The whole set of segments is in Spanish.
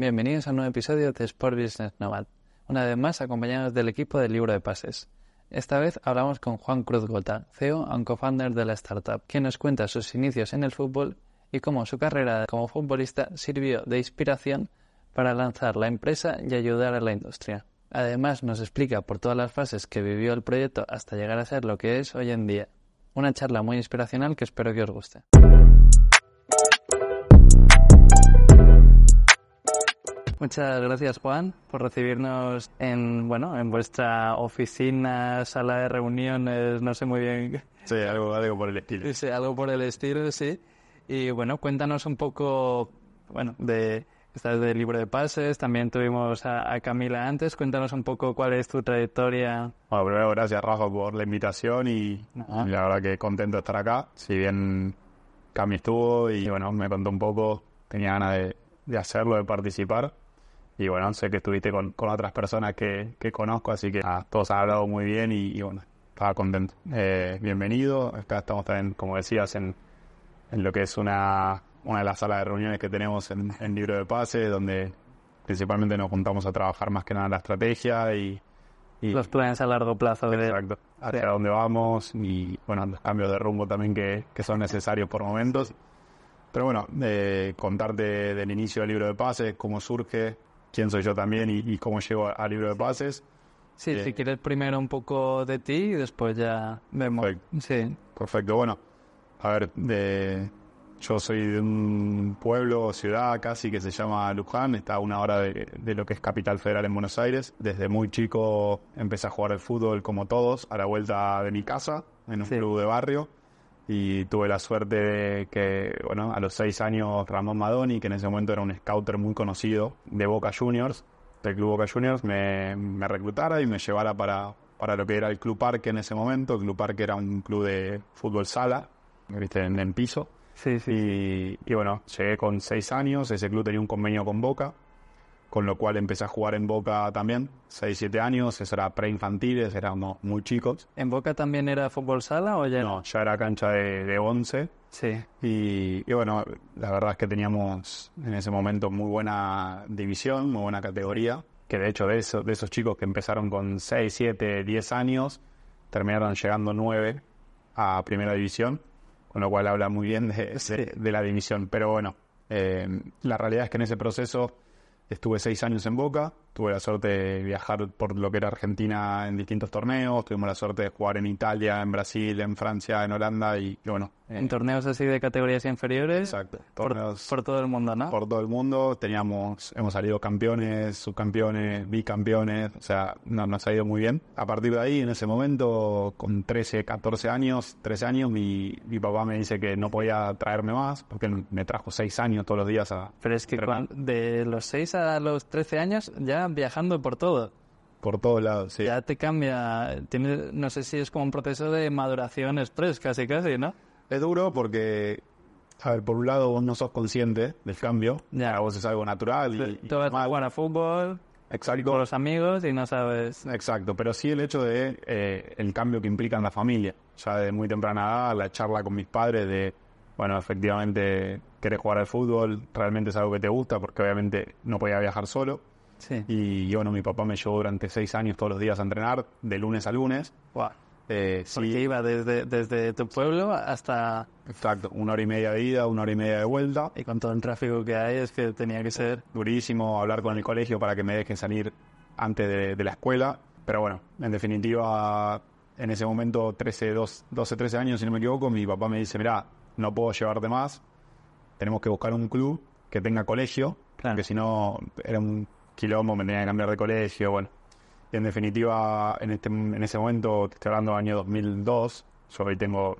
Bienvenidos a un nuevo episodio de Sport Business Nomad, una vez más acompañados del equipo del libro de pases. Esta vez hablamos con Juan Cruz Gota, CEO and co-founder de la startup, quien nos cuenta sus inicios en el fútbol y cómo su carrera como futbolista sirvió de inspiración para lanzar la empresa y ayudar a la industria. Además nos explica por todas las fases que vivió el proyecto hasta llegar a ser lo que es hoy en día. Una charla muy inspiracional que espero que os guste. Muchas gracias Juan por recibirnos en bueno en vuestra oficina, sala de reuniones, no sé muy bien, Sí, algo, algo por el estilo. sí, algo por el estilo, sí. Y bueno, cuéntanos un poco, bueno, de estás del libro de pases, también tuvimos a, a Camila antes, cuéntanos un poco cuál es tu trayectoria. Bueno, primero gracias Rafa por la invitación y, y la verdad que contento de estar acá. Si bien Cami estuvo y bueno, me contó un poco, tenía ganas de, de hacerlo, de participar. Y bueno, sé que estuviste con, con otras personas que, que conozco, así que ah, todos han hablado muy bien y, y bueno, estaba contento. Eh, bienvenido, acá estamos también, como decías, en, en lo que es una, una de las salas de reuniones que tenemos en, en Libro de Pases, donde principalmente nos juntamos a trabajar más que nada en la estrategia y, y Los planes a largo plazo. de- exacto, hacia Sí. dónde vamos y bueno, los cambios de rumbo también que, que son necesarios por momentos. Pero bueno, eh, contarte del inicio del libro de pases, cómo surge, quién soy yo también y, y cómo llego al libro de pases. Sí, Bien. si quieres primero un poco de ti y después ya vemos. Perfecto. Sí, Perfecto, bueno, a ver, de, yo soy de un pueblo ciudad casi que se llama Luján, está a una hora de, de lo que es Capital Federal en Buenos Aires. Desde muy chico empecé a jugar al fútbol como todos, a la vuelta de mi casa, en un Sí. club de barrio. Y tuve la suerte de que, bueno, a los seis años Ramón Madoni, que en ese momento era un scouter muy conocido de Boca Juniors, del club Boca Juniors, me, me reclutara y me llevara para, para lo que era el Club Parque en ese momento. El Club Parque era un club de fútbol sala, viste, en, en piso. sí, sí. Y, y bueno, llegué con seis años, ese club tenía un convenio con Boca, con lo cual empecé a jugar en Boca también, seis, siete años, eso era preinfantiles, éramos muy chicos. ¿En Boca también era fútbol sala o ya No, ya era cancha de, de 11 Sí, y, y bueno, la verdad es que teníamos en ese momento muy buena división, muy buena categoría, que de hecho de, eso, de esos chicos que empezaron con 6, 7, 10 años, terminaron llegando 9 a primera división, con lo cual habla muy bien de, de- de la división. Pero bueno, eh, la realidad es que en ese proceso estuve 6 años en Boca, tuve la suerte de viajar por lo que era Argentina en distintos torneos, tuvimos la suerte de jugar en Italia, en Brasil, en Francia, en Holanda y, bueno, en torneos así de categorías inferiores Exacto. por, Torneos por todo el mundo, ¿no? por todo el mundo. Teníamos, hemos salido campeones, subcampeones, bicampeones. O sea, no, nos ha ido muy bien. A partir de ahí, en ese momento, con 13, 14 años, 13 años, mi, mi papá me dice que no podía traerme más, porque me trajo 6 años todos los días a, Pero es que de los 6 a los 13 años ya viajando por todo. por todos lados. Sí. Ya te cambia, tiene, no sé si es como un proceso de maduración express, casi casi, ¿no? Es duro porque, a ver, por un lado vos no sos consciente del cambio. Ya. Para vos es algo natural. Y, y Tú vas a jugar a fútbol Exacto. con los amigos y no sabes... Exacto, pero sí el hecho de eh, el cambio que implica en la familia. Ya de muy temprana edad, la charla con mis padres de, bueno, efectivamente querés jugar al fútbol, realmente es algo que te gusta, porque obviamente no podía viajar solo. Sí. Y, y, bueno, mi papá me llevó durante seis años todos los días a entrenar, de lunes a lunes. Guau. Eh, Porque sí, iba desde, desde tu pueblo hasta... exacto, una hora y media de ida, una hora y media de vuelta. Y con todo el tráfico que hay es que tenía que ser... durísimo hablar con el colegio para que me dejen salir antes de, de la escuela. Pero bueno, en definitiva, en ese momento, 13, 12, 12, 13 años, si no me equivoco, mi papá me dice, mira, no puedo llevarte más, tenemos que buscar un club que tenga colegio, Claro. porque si no, era un quilombo, me tenía que cambiar de colegio, bueno. En definitiva, en, este, en ese momento, te estoy hablando del año 2002, yo hoy tengo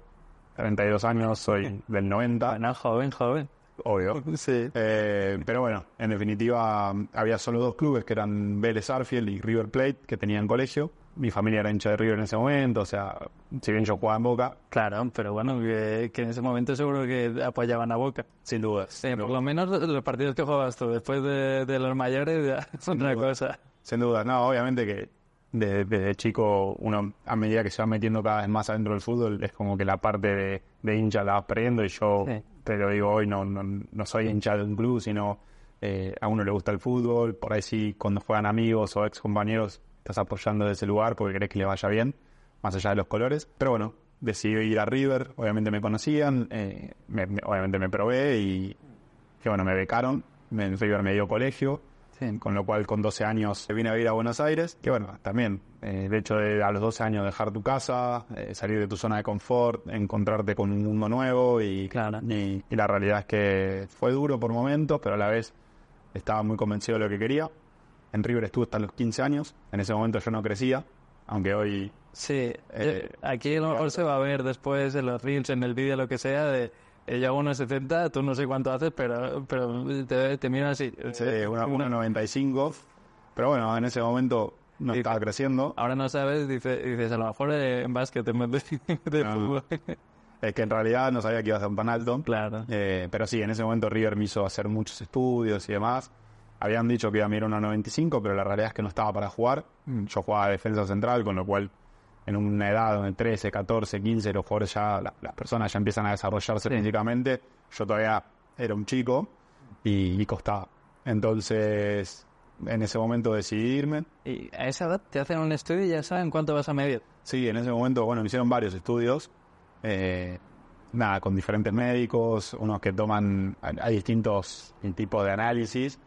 32 años, soy del 90, Bueno, joven, joven. obvio. Sí. Eh, pero bueno, en definitiva había solo dos clubes que eran Vélez Arfield y River Plate que tenían colegio. Mi familia era hincha de River en ese momento, o sea, si bien yo jugaba en Boca, Claro, pero bueno, que, que en ese momento seguro que apoyaban a Boca. sin dudas. Sí, por lo menos los partidos que jugabas tú después de, de los mayores ya son otra cosa. Sin duda, no, obviamente que desde, desde chico uno, a medida que se va metiendo cada vez más adentro del fútbol, es como que la parte de, de hincha la vas perdiendo y yo Sí. te lo digo hoy, no, no, no soy hincha de un club, sino eh, a uno le gusta el fútbol, por ahí sí, cuando juegan amigos o ex compañeros, estás apoyando de ese lugar porque crees que le vaya bien, más allá de los colores. Pero bueno, decidí ir a River, obviamente me conocían, eh, me- me- obviamente me probé y, y bueno, me becaron, me, River me dio colegio, Sí. con lo cual con 12 años vine a vivir a Buenos Aires, que bueno, también eh, el hecho de a los 12 años dejar tu casa, eh, salir de tu zona de confort, encontrarte con un mundo nuevo y, Claro. y, y la realidad es que fue duro por momentos, pero a la vez estaba muy convencido de lo que quería. En River estuve hasta los 15 años, en ese momento yo no crecía, aunque hoy Sí, Eh, aquí a lo mejor se va a ver después en los reels, en el vídeo, lo que sea, de eh, yo hago unos 70, tú no sé cuánto haces, pero, pero te, te miro así. sí, una, una 95, pero bueno, en ese momento no estaba creciendo. Ahora no sabes, dice, dices, a lo mejor eh, en básquet, en vez de, de No. fútbol. Es que en realidad no sabía que iba a ser tan alto. claro. Eh, pero sí, en ese momento River me hizo hacer muchos estudios y demás. Habían dicho que iba a mirar una 95, pero la realidad es que no estaba para jugar. Yo jugaba de defensa central, con lo cual en una edad donde 13, 14, 15, los jugadores ya, la- las personas ya empiezan a desarrollarse Sí. físicamente. Yo todavía era un chico y, y costaba. Entonces, en ese momento decidí irme. Y a esa edad te hacen un estudio y ya saben cuánto vas a medir. Sí, en ese momento, bueno, me hicieron varios estudios. eh, nada, con diferentes médicos, unos que toman, hay distintos tipos de análisis.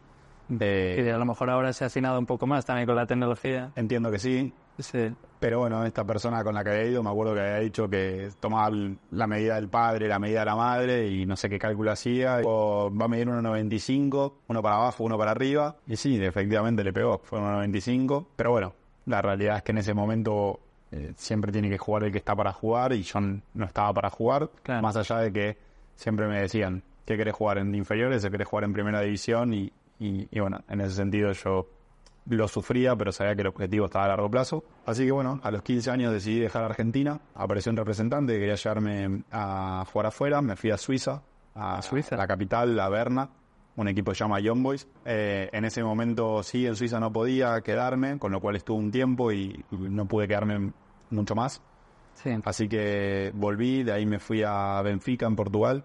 eh, Y a lo mejor ahora se ha afinado un poco más también con la tecnología. entiendo que sí, Sí. Pero bueno, esta persona con la que había ido, me acuerdo que había dicho que tomaba la medida del padre, la medida de la madre y no sé qué cálculo hacía. O va a medir 1,95, uno para abajo, uno para arriba. Y sí, efectivamente le pegó, fue 1,95. Pero bueno, la realidad es que en ese momento eh, siempre tiene que jugar el que está para jugar y yo no estaba para jugar. Claro. Más allá de que siempre me decían, ¿qué querés jugar en inferiores o querés jugar en primera división? Y, y- y bueno, en ese sentido yo lo sufría, pero sabía que el objetivo estaba a largo plazo. Así que bueno, a los 15 años decidí dejar Argentina. Apareció un representante que quería llevarme a jugar afuera. Me fui a Suiza, a, ¿A Suiza? la capital, a Berna. Un equipo que se llama Young Boys. Eh, en ese momento sí, en Suiza no podía quedarme, con lo cual estuve un tiempo y, y no pude quedarme mucho más. Sí. Así que volví, de ahí me fui a Benfica, en Portugal.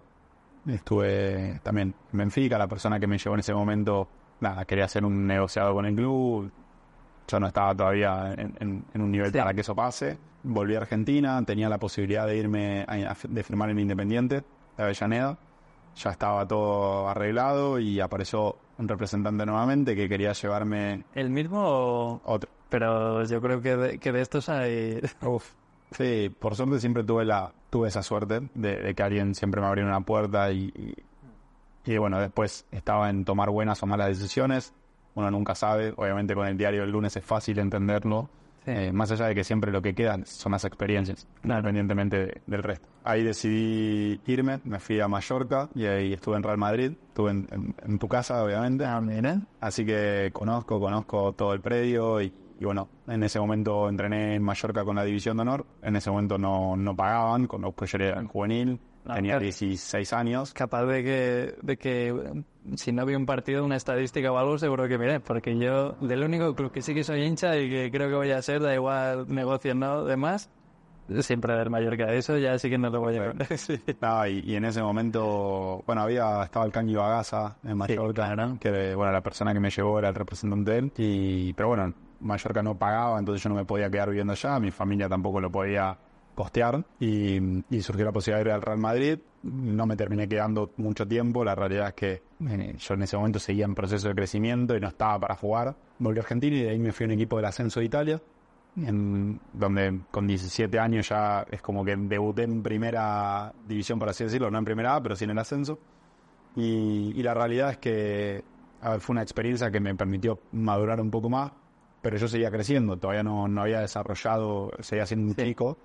Estuve también en Benfica, la persona que me llevó en ese momento, nada, quería hacer un negociado con el club. Yo no estaba todavía en, en- en un nivel Sí. para que eso pase. Volví a Argentina, tenía la posibilidad de irme, a- de firmar en Independiente, de Avellaneda. Ya estaba todo arreglado y apareció un representante nuevamente que quería llevarme ¿El mismo o...? otro. Pero yo creo que de, que de estos hay... Uf. Sí, por suerte siempre tuve la tuve esa suerte de, de que alguien siempre me abriera una puerta y, y, y, bueno, después estaba en tomar buenas o malas decisiones. Uno nunca sabe, obviamente con el diario del lunes es fácil entenderlo, Sí. eh, más allá de que siempre lo que quedan son las experiencias, independientemente de- del resto. Ahí decidí irme, me fui a Mallorca y ahí estuve en Real Madrid, estuve en, en- en tu casa obviamente. Ah, mira. Así que conozco, conozco todo el predio y, y bueno, en ese momento entrené en Mallorca con la División de Honor. En ese momento no, no pagaban, con los yo era juvenil, Ah, tenía claro. 16 años. Capaz de que, de que eh, si no vi un partido, una estadística o algo, seguro que miré. Porque yo, del único club que sí que soy hincha y que creo que voy a ser, da igual negocios, no, demás, siempre del Mallorca. Eso ya sí que no lo voy a sí. No, y, y en ese momento, bueno, había estaba el Kangi Bagasa en Mallorca, que bueno, la persona que me llevó era el representante de él. Y, pero bueno, Mallorca no pagaba, entonces yo no me podía quedar viviendo allá, mi familia tampoco lo podía costear y, y surgió la posibilidad de ir al Real Madrid. No me terminé quedando mucho tiempo, la realidad es que eh, yo en ese momento seguía en proceso de crecimiento y no estaba para jugar. Volví a Argentina y de ahí me fui a un equipo del ascenso de Italia, en, donde con 17 años ya es como que debuté en primera división, por así decirlo, no en primera A, pero sí en el ascenso. Y, y la realidad es que ver, fue una experiencia que me permitió madurar un poco más, pero yo seguía creciendo, todavía no, no había desarrollado, seguía siendo un Sí. chico.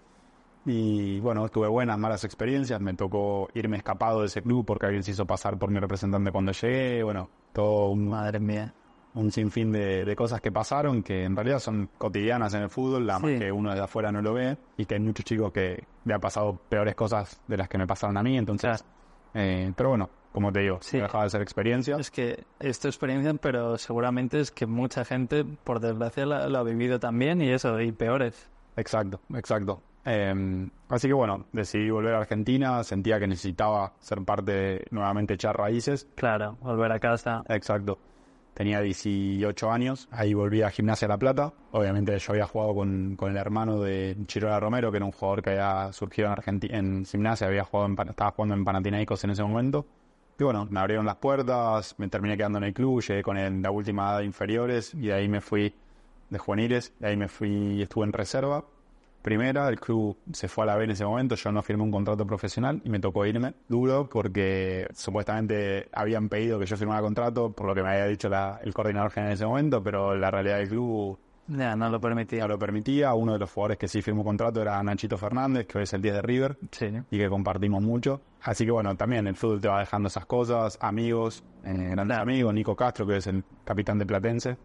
Y bueno, tuve buenas, malas experiencias. Me tocó irme escapado de ese club porque alguien se hizo pasar por mi representante cuando llegué. Bueno, todo un, Madre mía. un sinfín de, de cosas que pasaron que en realidad son cotidianas en el fútbol, la más que uno desde afuera no lo ve. Y que hay muchos chicos que le ha pasado peores cosas de las que me pasaron a mí. Entonces, eh, pero bueno, como te digo, Sí. dejaba de ser experiencia. Es que es tu experiencia, pero seguramente es que mucha gente, por desgracia, lo ha vivido también y eso, y peores. Exacto, exacto. Eh, así que bueno, decidí volver a Argentina, sentía que necesitaba ser parte de nuevamente echar raíces. Claro, volver a casa. Exacto. Tenía 18 años, ahí volví a Gimnasia La Plata. Obviamente yo había jugado con, con el hermano de Chirola Romero, que era un jugador que había surgido en Argentina, en Gimnasia, había jugado en, estaba jugando en Panathinaikos en ese momento. Y bueno, me abrieron las puertas, me terminé quedando en el club, llegué con el- la última edad de inferiores y de ahí me fui de juveniles, de ahí me fui, estuve en reserva. Primera, el club se fue a la B en ese momento, yo no firmé un contrato profesional y me tocó irme duro porque supuestamente habían pedido que yo firmara contrato, por lo que me había dicho la- el coordinador general en ese momento, pero la realidad del club no lo permitía. ya lo permitía. Uno de los jugadores que sí firmó contrato era Nachito Fernández, que hoy es el 10 de River Sí. y que compartimos mucho. Así que bueno, también el fútbol te va dejando esas cosas, amigos, eh, grandes amigos, Nico Castro, que es el capitán de Platense.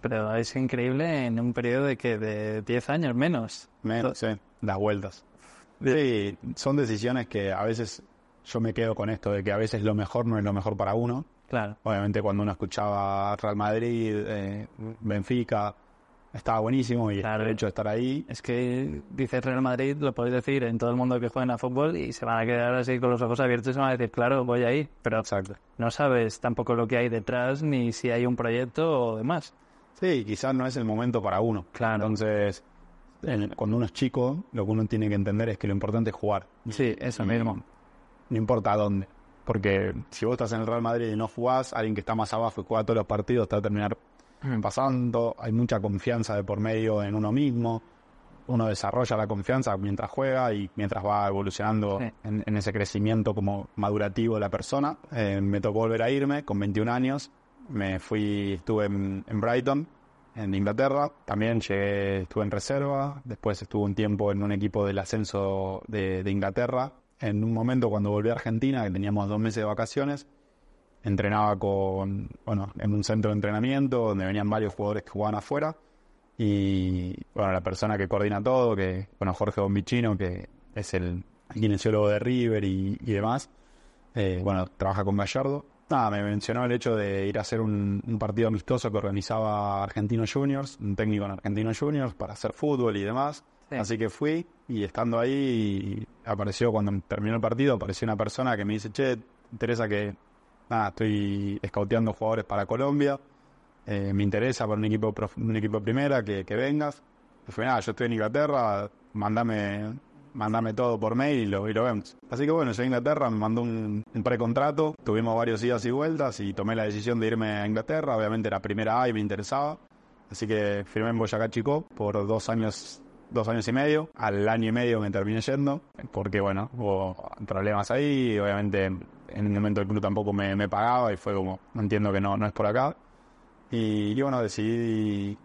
Pero es increíble en un periodo de que de 10 años menos. Menos, sí, las vueltas. Sí, son decisiones que a veces yo me quedo con esto de que a veces lo mejor no es lo mejor para uno. Claro. Obviamente cuando uno escuchaba Real Madrid, eh, Benfica, estaba buenísimo y Claro. el hecho de estar ahí. Es que dices Real Madrid, lo podéis decir en todo el mundo que juega a fútbol y se van a quedar así con los ojos abiertos y se van a decir, claro, voy ahí. Pero Exacto. no sabes tampoco lo que hay detrás ni si hay un proyecto o demás. Sí, quizás no es el momento para uno. Claro. Entonces, en- cuando uno es chico, lo que uno tiene que entender es que lo importante es jugar. Sí, eso Y mismo. No importa dónde. Porque si vos estás en el Real Madrid y no jugás, alguien que está más abajo y juega todos los partidos te va a terminar pasando. Hay mucha confianza de por medio en uno mismo. Uno desarrolla la confianza mientras juega y mientras va evolucionando Sí. en, en ese crecimiento como madurativo de la persona. Eh, me tocó volver a irme con 21 años. Me fui, estuve en, Brighton, en Inglaterra. También llegué, estuve en reserva. Después estuve un tiempo en un equipo del ascenso de, Inglaterra. En un momento cuando volví a Argentina, que teníamos dos meses de vacaciones, entrenaba con, bueno, en un centro de entrenamiento donde venían varios jugadores que jugaban afuera. Y bueno, la persona que coordina todo, que, bueno, Jorge Bombicino, que es el kinesiólogo de River y, y demás, eh, bueno, trabaja con Gallardo. Nada, me mencionó el hecho de ir a hacer un, un partido amistoso que organizaba Argentinos Juniors, un técnico en Argentinos Juniors para hacer fútbol y demás. Sí. Así que fui y estando ahí apareció, cuando terminó el partido, apareció una persona que me dice, che, interesa que, nada, estoy escauteando jugadores para Colombia, eh, me interesa para un equipo, prof- un equipo primera que, que vengas. Y fue, nada, yo estoy en Inglaterra, mandame, mandame todo por mail y lo, y lo vemos. Así que bueno, llegué a Inglaterra, me mandó un, un precontrato, tuvimos varios idas y vueltas y tomé la decisión de irme a Inglaterra, obviamente era primera A y me interesaba. Así que firmé en Boyacá Chico por dos años, dos años y medio. Al año y medio me terminé yendo, porque bueno, hubo problemas ahí. y obviamente en el momento el club tampoco me, me pagaba y fue como, entiendo que no, no es por acá. Y, y bueno, decidí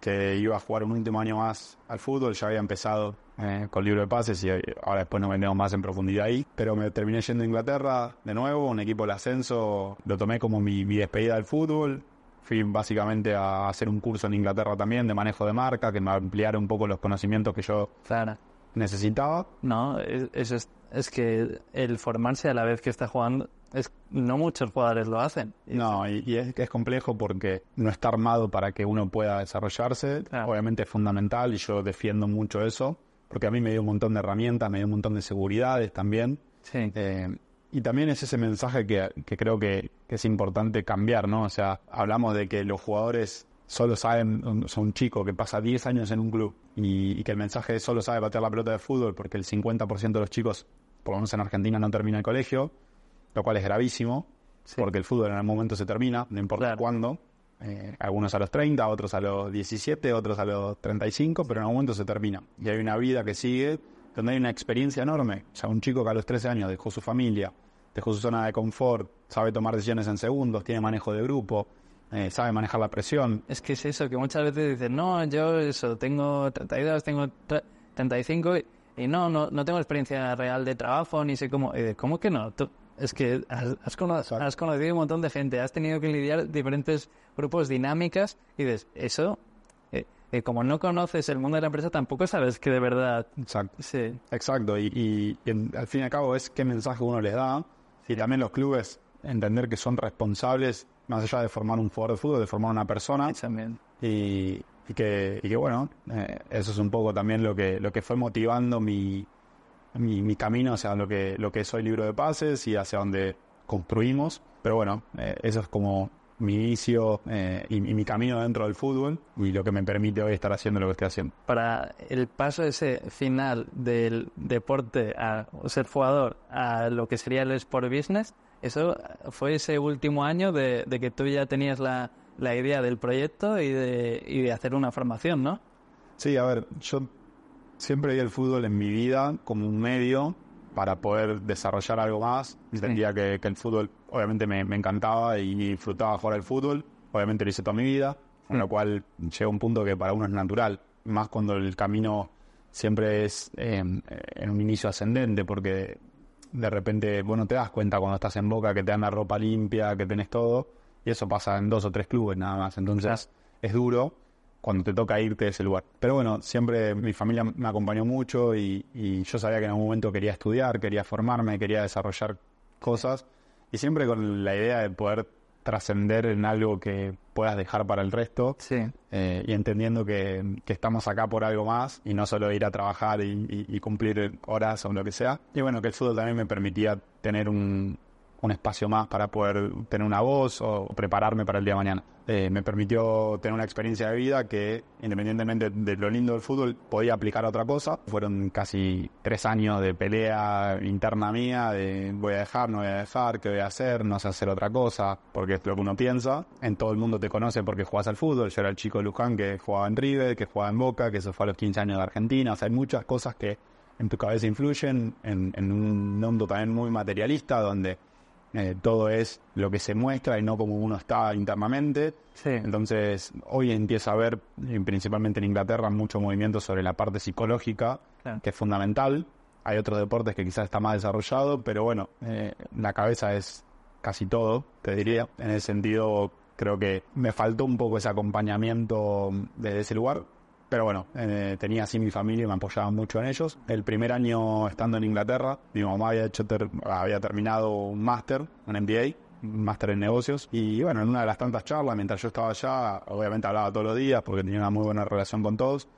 que iba a jugar un último año más al fútbol. Ya había empezado eh, con libro de pases y eh, ahora después nos vendemos más en profundidad ahí. Pero me terminé yendo a Inglaterra de nuevo, un equipo del ascenso. Lo tomé como mi, mi despedida del fútbol. Fui básicamente a hacer un curso en Inglaterra también de manejo de marca, que me ampliara un poco los conocimientos que yo Claro. necesitaba. No, es, es, es- que el formarse a la vez que está jugando, es no muchos jugadores lo hacen. No, y, y es que es complejo porque no está armado para que uno pueda desarrollarse. Obviamente es fundamental y yo defiendo mucho eso, porque a mí me dio un montón de herramientas, me dio un montón de seguridades también. Sí. Eh, y también es ese mensaje que, que creo que, que es importante cambiar, ¿no? O sea, hablamos de que los jugadores solo saben, sea, un chico que pasa 10 años en un club y, y que el mensaje es solo sabe patear la pelota de fútbol porque el 50% de los chicos, por lo menos en Argentina, no termina el colegio, lo cual es gravísimo, Sí. porque el fútbol en algún momento se termina, no importa Claro. cuándo. Eh, algunos a los 30, otros a los 17, otros a los 35, pero en algún momento se termina. Y hay una vida que sigue donde hay una experiencia enorme. O sea, un chico que a los 13 años dejó su familia, dejó su zona de confort, sabe tomar decisiones en segundos, tiene manejo de grupo, eh, sabe manejar la presión. Es que es eso, que muchas veces dicen, no, yo eso, tengo 32, tengo tre- 35 y y no, no, no tengo experiencia real de trabajo, ni sé cómo. Y de, ¿Cómo que no? Tú- es que has, has cono- has conocido un montón de gente, has tenido que lidiar diferentes grupos, dinámicas, y dices, eso, eh, eh, como no conoces el mundo de la empresa, tampoco sabes que de verdad. Exacto. Sí, Exacto, y, y- y en- al fin y al cabo es qué mensaje uno les da y también los clubes entender que son responsables, más allá de formar un jugador de fútbol, de formar una persona también. y, y que, y que bueno, eh, eso es un poco también lo que, lo que fue motivando mi, mi, mi camino hacia lo que, lo que soy libro de pases y hacia donde construimos, pero bueno, eh, eso es como mi inicio eh, y, y mi camino dentro del fútbol y lo que me permite hoy estar haciendo lo que estoy haciendo. para el paso ese final del deporte a ser jugador a lo que sería el sport business, eso fue ese último año de, de que tú ya tenías la, la idea del proyecto y de, y de hacer una formación, ¿no? Sí, a ver, yo siempre vi el fútbol en mi vida como un medio para poder desarrollar algo más. Entendía que, que el fútbol obviamente me, me encantaba y disfrutaba jugar al fútbol. Obviamente lo hice toda mi vida, con lo cual llega un punto que para uno es natural, más cuando el camino siempre es eh, en un inicio ascendente, porque de repente vos no te das cuenta cuando estás en Boca que te dan la ropa limpia, que tenés todo, y eso pasa en dos o tres clubes nada más. Entonces es duro cuando te toca irte de ese lugar. Pero bueno, siempre mi familia me acompañó mucho y, y yo sabía que en algún momento quería estudiar, quería formarme, quería desarrollar cosas y siempre con la idea de poder trascender en algo que puedas dejar para el resto Sí. eh, y entendiendo que, que estamos acá por algo más y no solo ir a trabajar y, y- y cumplir horas o lo que sea. Y bueno, que el fútbol también me permitía tener un, un espacio más para poder tener una voz o prepararme para el día de mañana. Eh, me permitió tener una experiencia de vida que, independientemente de lo lindo del fútbol, podía aplicar a otra cosa. Fueron casi tres años de pelea interna mía, de voy a dejar, no voy a dejar, qué voy a hacer, no sé hacer otra cosa, porque es lo que uno piensa. En todo el mundo te conoce porque juegas al fútbol. Yo era el chico de Luján que jugaba en River, que jugaba en Boca, que se fue a los 15 años de Argentina. O sea, hay muchas cosas que en tu cabeza influyen en, en un mundo también muy materialista donde eh, todo es lo que se muestra y no como uno está internamente. Sí. Entonces, hoy empieza a haber, principalmente en Inglaterra, mucho movimiento sobre la parte psicológica, Claro. que es fundamental. Hay otros deportes que quizás está más desarrollado, pero bueno, eh, la cabeza es casi todo, te diría. En ese sentido, creo que me faltó un poco ese acompañamiento desde ese lugar. Pero bueno, eh, tenía así mi familia y me apoyaba mucho en ellos. El primer año estando en Inglaterra, mi mamá había, hecho ter- había terminado un máster, un MBA, un máster en negocios. Y bueno, en una de las tantas charlas, mientras yo estaba allá, obviamente hablaba todos los días porque tenía una muy buena relación con todos.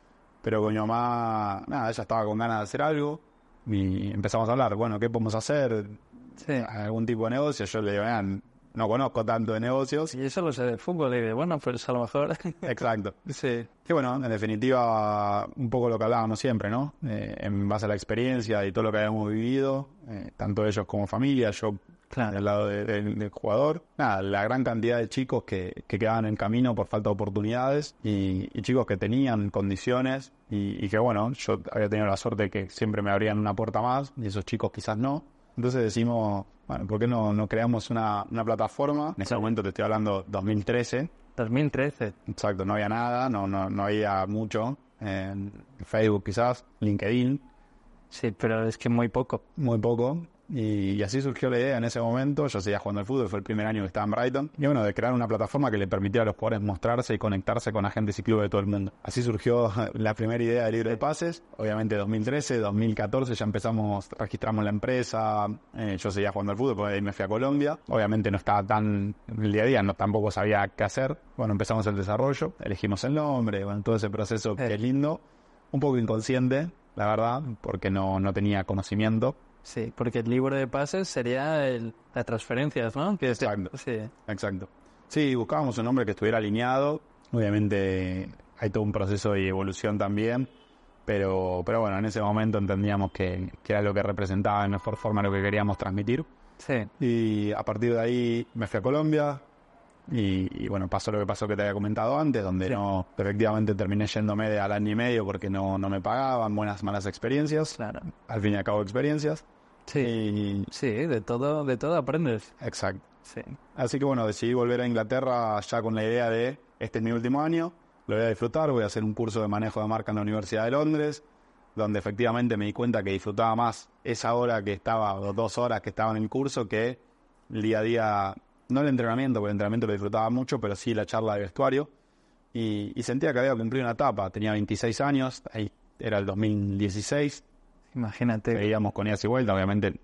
Pero con mi mamá, nada, ella estaba con ganas de hacer algo. Y empezamos a hablar, bueno, ¿qué podemos hacer? Sí. ¿Algún tipo de negocio? Yo le digo, "Vean, no conozco tanto de negocios. Y eso lo sé del fútbol y de, bueno, pues a lo mejor... Exacto. sí. Que bueno, en definitiva, un poco lo que hablábamos siempre, ¿no? Eh, en base a la experiencia y todo lo que habíamos vivido, eh, tanto ellos como familia, yo Claro. del lado de- del- del jugador. Nada, la gran cantidad de chicos que, que quedaban en camino por falta de oportunidades y, y chicos que tenían condiciones y, y que bueno, yo había tenido la suerte de que siempre me abrían una puerta más y esos chicos quizás no. Entonces decimos, bueno, ¿por qué no, no creamos una, una plataforma? En ese momento te estoy hablando 2013, 2013. Exacto, no había nada, no, no, no había mucho. En Facebook quizás, LinkedIn, Sí, pero es que muy poco. muy poco. Y, y así surgió la idea en ese momento. Yo seguía jugando al fútbol, fue el primer año que estaba en Brighton. Y bueno, de crear una plataforma que le permitiera a los jugadores mostrarse y conectarse con agentes y clubes de todo el mundo. Así surgió la primera idea de libre de pases. Obviamente 2013, 2014 ya empezamos, registramos la empresa. Eh, yo seguía jugando al fútbol, porque ahí me fui a Colombia. Obviamente no estaba tan el día a día, no, tampoco sabía qué hacer. Bueno, empezamos el desarrollo, elegimos el nombre, bueno, todo ese proceso que Eh. es lindo. Un poco inconsciente, la verdad, porque no, no tenía conocimiento. Sí, porque el libro de pases sería el, las transferencias, ¿no? Que es- Exacto. Sí. Exacto. Sí, buscábamos un nombre que estuviera alineado. Obviamente hay todo un proceso de evolución también. Pero, pero bueno, en ese momento entendíamos que, que era lo que representaba de mejor forma lo que queríamos transmitir. Sí. Y a partir de ahí me fui a Colombia. Y, y bueno, pasó lo que pasó que te había comentado antes, donde Sí. no, efectivamente terminé yéndome de al año y medio porque no, no me pagaban, buenas, malas experiencias. Claro. Al fin y al cabo experiencias. Sí. Y, Sí, de todo, de todo aprendes. exacto. Sí. Así que bueno, decidí volver a Inglaterra ya con la idea de, este es mi último año, lo voy a disfrutar, voy a hacer un curso de manejo de marca en la Universidad de Londres, donde efectivamente me di cuenta que disfrutaba más esa hora que estaba, o dos horas que estaba en el curso, que el día a día, no el entrenamiento, porque el entrenamiento lo disfrutaba mucho, pero sí la charla de vestuario. Y, y sentía que había cumplido una etapa. Tenía 26 años, ahí era el 2016. Imagínate. Veíamos con idas y vueltas, obviamente.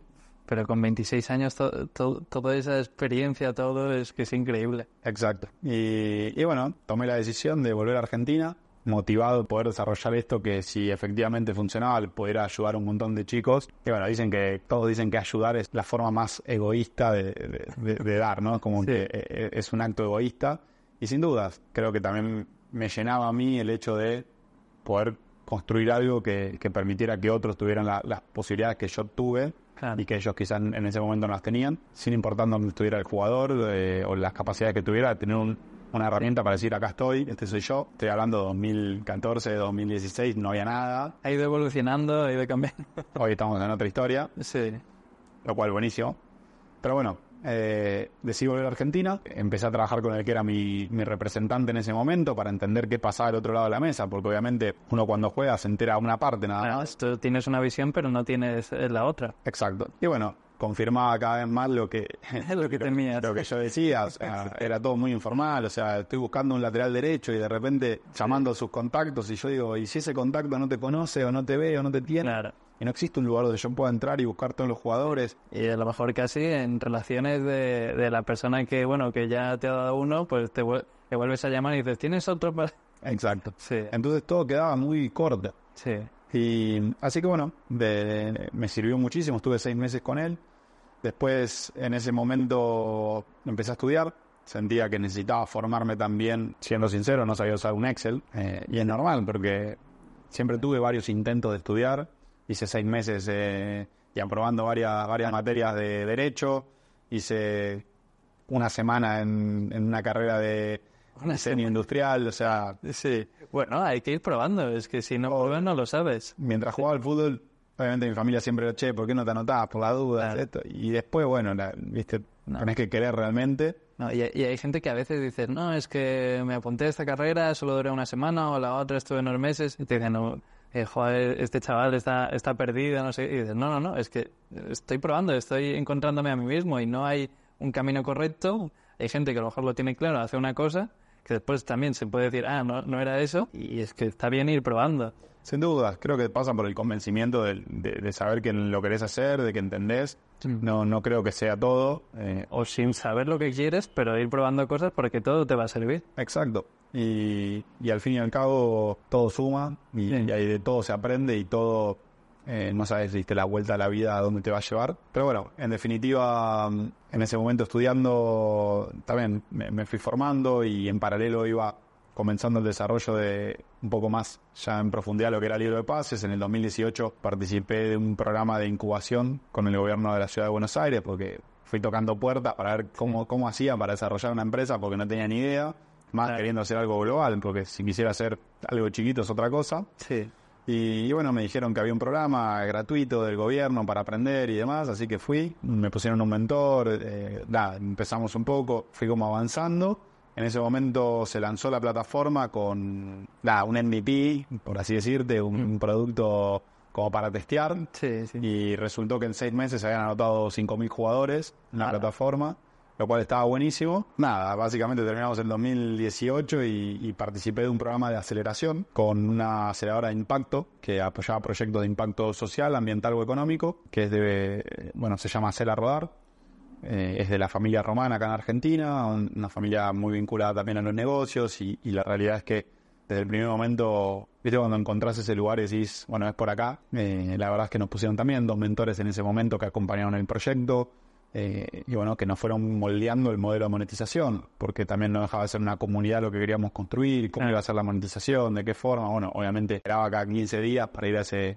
Pero con 26 años, to- to- toda esa experiencia, todo es que es increíble. Exacto. Y, y bueno, tomé la decisión de volver a Argentina, motivado por poder desarrollar esto que si efectivamente funcionaba, pudiera ayudar a un montón de chicos. Y bueno, dicen que, todos dicen que ayudar es la forma más egoísta de, de- de- de dar, ¿no? Como Sí. que eh, es un acto egoísta. Y sin dudas, creo que también me llenaba a mí el hecho de poder construir algo que, que permitiera que otros tuvieran la- las posibilidades que yo tuve Claro. y que ellos quizás en ese momento no las tenían, sin importar dónde estuviera el jugador eh, o las capacidades que tuviera, tener un- una herramienta para decir acá estoy, este soy yo. Estoy hablando de 2014, 2016, no había nada. Ha ido evolucionando, ha ido cambiando. Hoy estamos en otra historia, Sí. lo cual buenísimo. Pero bueno, eh, decidí volver a Argentina, empecé a trabajar con el que era mi, mi representante en ese momento para entender qué pasaba al otro lado de la mesa, porque obviamente uno cuando juega se entera una parte nada más. Tú tienes una visión, pero no tienes eh, la otra. Exacto. Y bueno, confirmaba cada vez más lo que, Lo que temías. lo que yo decía. O sea, era todo muy informal. O sea, estoy buscando un lateral derecho y de repente llamando a sus contactos y yo digo, ¿y si ese contacto no te conoce o no te ve o no te tiene? Claro. Y no existe un lugar donde yo pueda entrar y buscar todos los jugadores. Y a lo mejor casi en relaciones de, de la persona que, bueno, que ya te ha dado uno, pues te, vuel- te vuelves a llamar y dices, ¿tienes otro para...? Exacto. Sí, Entonces todo quedaba muy corto. sí. Y así que bueno, de- me sirvió muchísimo, estuve seis meses con él. Después, en ese momento, empecé a estudiar. Sentía que necesitaba formarme también, siendo sincero, no sabía usar un Excel. eh, y es normal, porque siempre tuve varios intentos de estudiar. Hice seis meses eh, y aprobando varias, varias materias de Derecho. Hice una semana en, en una carrera de Una diseño industrial. O sea, Sí. Bueno, hay que ir probando, es que si no pruebas no lo sabes. mientras jugaba al fútbol, obviamente mi familia siempre che, ¿por qué no te anotás? Por la duda, Claro. esto. Y después, bueno, la- viste, No. tenés que querer realmente. No, y, y hay gente que a veces dice, no, es que me apunté a esta carrera, solo duré una semana, o la otra estuve unos meses, y te dicen, no, eh, joder, este chaval está, está perdido, no sé, y dices, no, no, no, es que estoy probando, estoy encontrándome a mí mismo y no hay un camino correcto. Hay gente que a lo mejor lo tiene claro, hace una cosa, que después también se puede decir, ah, no, no era eso, y es que está bien ir probando. Sin dudas, creo que pasa por el convencimiento del- de, de saber que lo querés hacer, de que entendés. No, no creo que sea todo. eh, O sin saber lo que quieres, pero ir probando cosas porque todo te va a servir. Exacto. Y, y al fin y al cabo todo suma y, y ahí de todo se aprende y todo, eh, no sabes, diste la vuelta a la vida a dónde te va a llevar. Pero bueno, en definitiva, mm, en ese momento estudiando, también me, me fui formando y en paralelo iba comenzando el desarrollo de un poco más ya en profundidad lo que era el libro de pases. En el 2018 participé de un programa de incubación con el gobierno de la ciudad de Buenos Aires porque fui tocando puertas para ver cómo, cómo hacía para desarrollar una empresa porque no tenía ni idea, más Claro. queriendo hacer algo global, porque si quisiera hacer algo chiquito es otra cosa. Sí. Y, y bueno, me dijeron que había un programa gratuito del gobierno para aprender y demás, así que fui, me pusieron un mentor, eh, nada, empezamos un poco, fui como avanzando. En ese momento se lanzó la plataforma con nada, un MVP, por así decirte, un, un producto como para testear. Sí, sí. Y resultó que en seis meses se habían anotado 5.000 jugadores en la plataforma, lo cual estaba buenísimo. Nada, básicamente terminamos el 2018 y, y participé de un programa de aceleración con una aceleradora de impacto que apoyaba proyectos de impacto social, ambiental o económico, que es de, bueno, se llama Acela Rodar. Eh, es de la familia romana acá en Argentina, un- una familia muy vinculada también a los negocios y, y la realidad es que desde el primer momento, viste, cuando encontrás ese lugar y decís, bueno, es por acá, eh, la verdad es que nos pusieron también dos mentores en ese momento que acompañaron el proyecto eh, y bueno, que nos fueron moldeando el modelo de monetización, porque también no dejaba de ser una comunidad lo que queríamos construir, cómo iba a ser la monetización, de qué forma, bueno, obviamente esperaba cada 15 días para ir a ese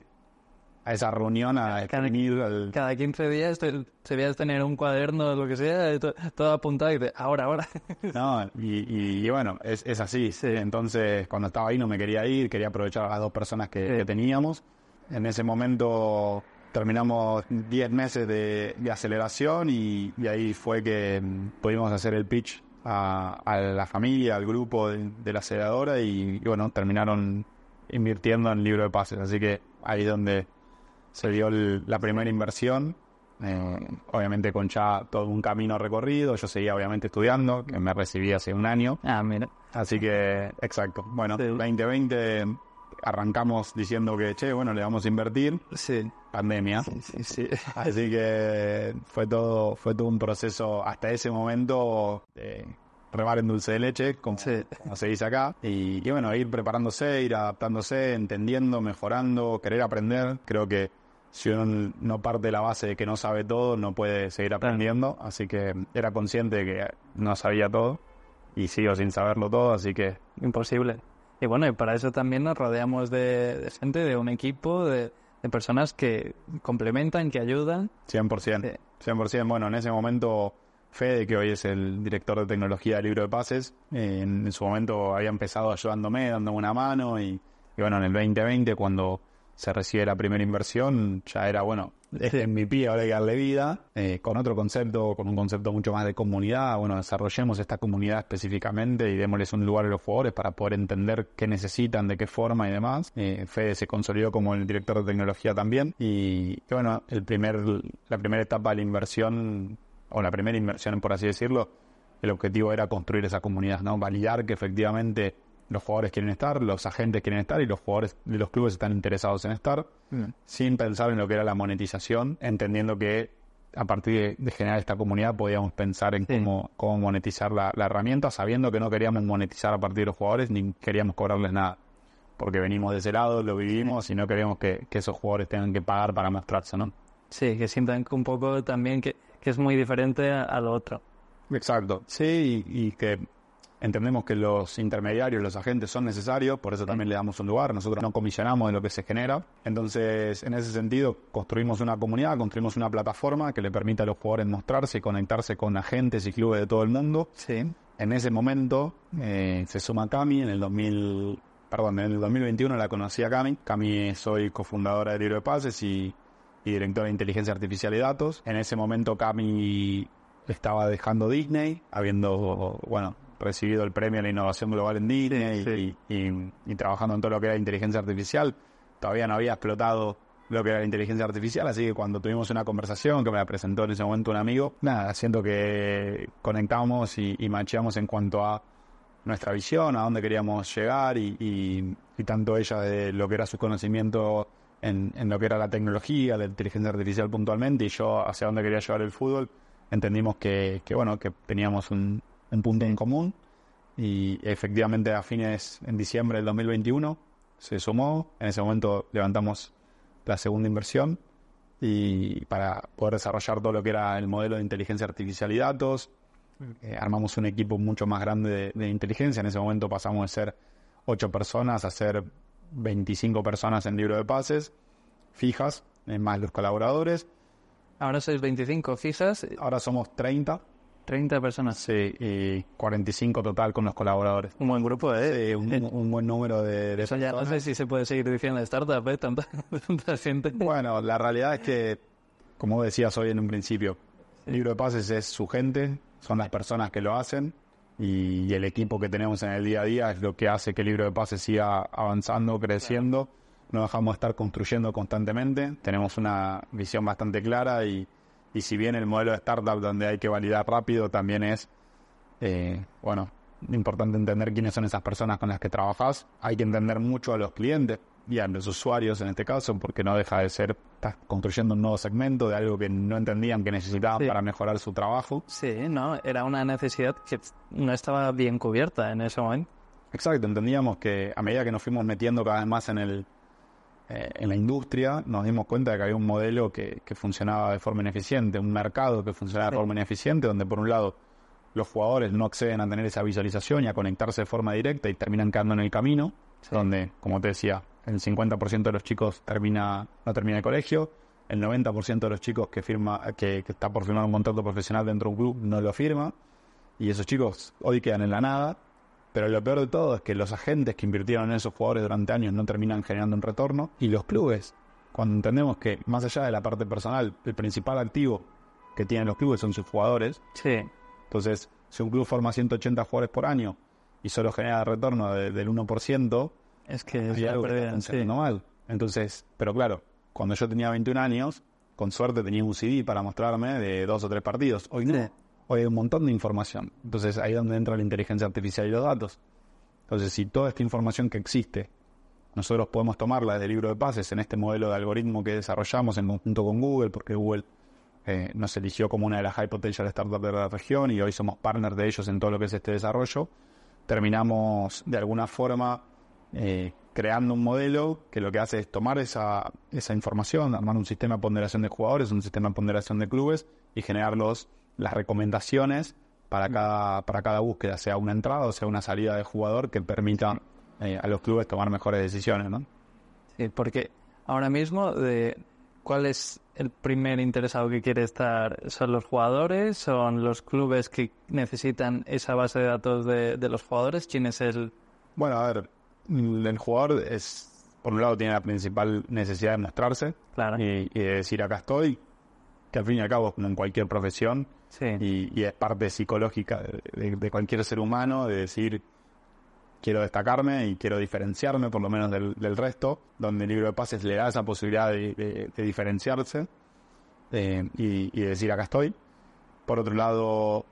a esa reunión a Cada- el, Cada 15 días te, debías tener un cuaderno o lo que sea, to- todo apuntado y de ahora, ahora. No, y, y- y bueno, es, es así. Sí. Entonces, cuando estaba ahí no me quería ir, quería aprovechar a las dos personas que, Sí. que teníamos. En ese momento terminamos 10 meses de, de aceleración y, y ahí fue que mm, pudimos hacer el pitch a, a la familia, al grupo de, de la aceleradora y, y bueno, terminaron invirtiendo en libro de pases. Así que ahí es donde se dio el- la primera inversión. Eh, obviamente con ya todo un camino recorrido, yo seguía obviamente estudiando, que me recibí hace un año, Ah, mira. así que exacto. Bueno, Sí. 2020 arrancamos diciendo que, che, bueno, le vamos a invertir, Sí, pandemia. sí, sí. Así que fue todo, fue todo un proceso hasta ese momento de rebar en dulce de leche, como, Sí. como se dice acá. Y, y bueno, ir preparándose, ir adaptándose, entendiendo, mejorando, querer aprender. Creo que si uno no parte de la base de que no sabe todo, no puede seguir aprendiendo. Así que era consciente de que no sabía todo y sigo sin saberlo todo, así que Imposible. Y bueno, y para eso también nos rodeamos de, de gente, de un equipo, de, de personas que complementan, que ayudan. 100%. 100%. Bueno, en ese momento, Fede, que hoy es el director de tecnología del libro de pases, eh, en, en su momento había empezado ayudándome, dándome una mano y, y bueno, en el 2020, cuando se recibe la primera inversión, ya era, bueno, este es mi pie, ahora hay que darle vida, eh, con otro concepto, con un concepto mucho más de comunidad, bueno, desarrollemos esta comunidad específicamente y démosles un lugar a los jugadores para poder entender qué necesitan, de qué forma y demás. Eh, Fede se consolidó como el director de tecnología también y, y bueno, el primer, la primera etapa de la inversión, o la primera inversión por así decirlo, el objetivo era construir esa comunidad, ¿no? Validar que efectivamente los jugadores quieren estar, los agentes quieren estar y los jugadores de los clubes están interesados en estar, sin pensar en lo que era la monetización, entendiendo que a partir de, de generar esta comunidad podíamos pensar en Sí. cómo, cómo monetizar la, la herramienta, sabiendo que no queríamos monetizar a partir de los jugadores ni queríamos cobrarles nada. Porque venimos de ese lado, lo vivimos y no queríamos que, que esos jugadores tengan que pagar para mostrarse, ¿no? Sí, que sientan un poco también que, que es muy diferente a, a lo otro. Exacto, sí, y, y que entendemos que los intermediarios, los agentes son necesarios, por eso también le damos un lugar, nosotros no comisionamos de lo que se genera, entonces en ese sentido construimos una comunidad, construimos una plataforma que le permita a los jugadores mostrarse y conectarse con agentes y clubes de todo el mundo. Sí. En ese momento eh, se suma Cami, en el 2000, perdón, en el 2021 la conocí a Cami, Cami soy cofundadora del libro de pases y, y directora de inteligencia artificial y datos. En ese momento Cami estaba dejando Disney, habiendo, bueno, recibido el premio a la innovación global en Disney Sí, Y, y- y trabajando en todo lo que era inteligencia artificial. Todavía no había explotado lo que era la inteligencia artificial, así que cuando tuvimos una conversación que me la presentó en ese momento un amigo, nada, siento que conectamos y, y macheamos en cuanto a nuestra visión, a dónde queríamos llegar y, y- y tanto ella de lo que era su conocimiento en, en lo que era la tecnología, la inteligencia artificial puntualmente y yo hacia dónde quería llevar el fútbol, entendimos que, que bueno, que teníamos un, un punto en común. Y efectivamente a fines en diciembre del 2021 se sumó, en ese momento levantamos la segunda inversión. Y para poder desarrollar todo lo que era el modelo de inteligencia artificial y datos, eh, armamos un equipo mucho más grande de, de inteligencia. En ese momento pasamos de ser 8 personas a ser 25 personas en libro de pases, fijas, más los colaboradores. Ahora sois 25 fijas, Ahora somos 30, 30 personas. sí, y 45 total con los colaboradores. Un buen grupo, ¿eh? Sí, un, un buen número de, de Eso ya no sé si se puede seguir diciendo startup, ¿eh? Tanta, tanta gente. Bueno, la realidad es que, como decías hoy en un principio, el libro de pases es su gente, son las personas que lo hacen y, y el equipo que tenemos en el día a día es lo que hace que el libro de pases siga avanzando, creciendo. No dejamos de estar construyendo constantemente. Tenemos una visión bastante clara y, y si bien el modelo de startup donde hay que validar rápido también es, eh, bueno, importante entender quiénes son esas personas con las que trabajas. Hay que entender mucho a los clientes y a los usuarios en este caso, porque no deja de ser, estás construyendo un nuevo segmento de algo que no entendían que necesitaban Sí. para mejorar su trabajo. Sí, no, era una necesidad que no estaba bien cubierta en ese momento. Exacto, entendíamos que a medida que nos fuimos metiendo cada vez más en el eh, en la industria, nos dimos cuenta de que había un modelo que, que funcionaba de forma ineficiente, un mercado que funcionaba de forma ineficiente, donde por un lado los jugadores no acceden a tener esa visualización y a conectarse de forma directa y terminan quedando en el camino, donde, como te decía, el 50% de los chicos termina no termina el colegio, el 90% de los chicos que firma que, que está por firmar un contrato profesional dentro de un club no lo firma y esos chicos hoy quedan en la nada. Pero lo peor de todo es que los agentes que invirtieron en esos jugadores durante años no terminan generando un retorno. Y los clubes, cuando entendemos que más allá de la parte personal, el principal activo que tienen los clubes son sus jugadores. Sí, Entonces, si un club forma 180 jugadores por año y solo genera retorno de- del 1%, es que es hay algo que está sí. mal. Entonces, pero claro, cuando yo tenía 21 años, con suerte tenía un CD para mostrarme de dos o tres partidos. Hoy no. Sí. Hoy hay un montón de información. Entonces ahí es donde entra la inteligencia artificial y los datos. Entonces, si toda esta información que existe, nosotros podemos tomarla desde el libro de pases en este modelo de algoritmo que desarrollamos en conjunto con Google, porque Google eh, nos eligió como una de las high potential startups de la región y hoy somos partners de ellos en todo lo que es este desarrollo, terminamos de alguna forma eh, creando un modelo que lo que hace es tomar esa, esa información, armar un sistema de ponderación de jugadores, un sistema de ponderación de clubes y generar los, las recomendaciones para cada, para cada búsqueda, sea una entrada o sea una salida de jugador que permita eh, a los clubes tomar mejores decisiones. ¿no? Sí, porque ahora mismo, de, ¿cuál es el primer interesado que quiere estar? ¿Son los jugadores? ¿Son los clubes que necesitan esa base de datos de, de los jugadores? ¿Quién es el...? Bueno, a ver, mm, el jugador es, por un lado, tiene la principal necesidad de mostrarse Claro. y, y de decir acá estoy, que al fin y al cabo, como en cualquier profesión, Sí. y, y es parte psicológica de, de- de cualquier ser humano, de decir quiero destacarme y quiero diferenciarme por lo menos del, del resto, donde el libro de pases le da esa posibilidad de, de- de diferenciarse eh, y, y decir acá estoy. Por otro lado,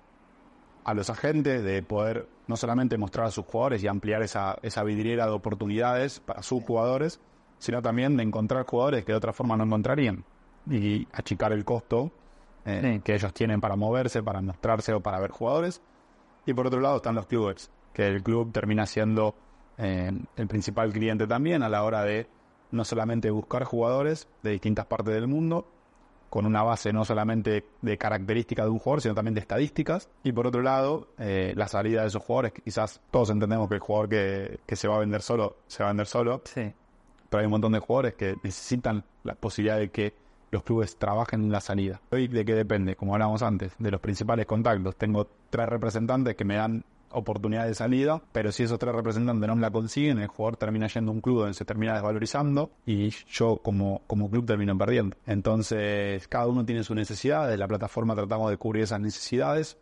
a los agentes de poder no solamente mostrar a sus jugadores y ampliar esa, esa vidriera de oportunidades para sus jugadores, sino también de encontrar jugadores que de otra forma no encontrarían y achicar el costo eh, Sí. que ellos tienen para moverse, para mostrarse o para ver jugadores. Y por otro lado están los clubes, que el club termina siendo eh, el principal cliente también a la hora de no solamente buscar jugadores de distintas partes del mundo, con una base no solamente de características de un jugador, sino también de estadísticas. Y por otro lado, eh, la salida de esos jugadores, quizás todos entendemos que el jugador que, que se va a vender solo, se va a vender solo, Sí. pero hay un montón de jugadores que necesitan la posibilidad de que los clubes trabajen en la salida. Hoy de qué depende, como hablábamos antes, de los principales contactos. Tengo tres representantes que me dan oportunidad de salida, pero si esos tres representantes no la consiguen, el jugador termina yendo a un club donde se termina desvalorizando y yo como, como club termino perdiendo. Entonces, cada uno tiene sus necesidades, la plataforma tratamos de cubrir esas necesidades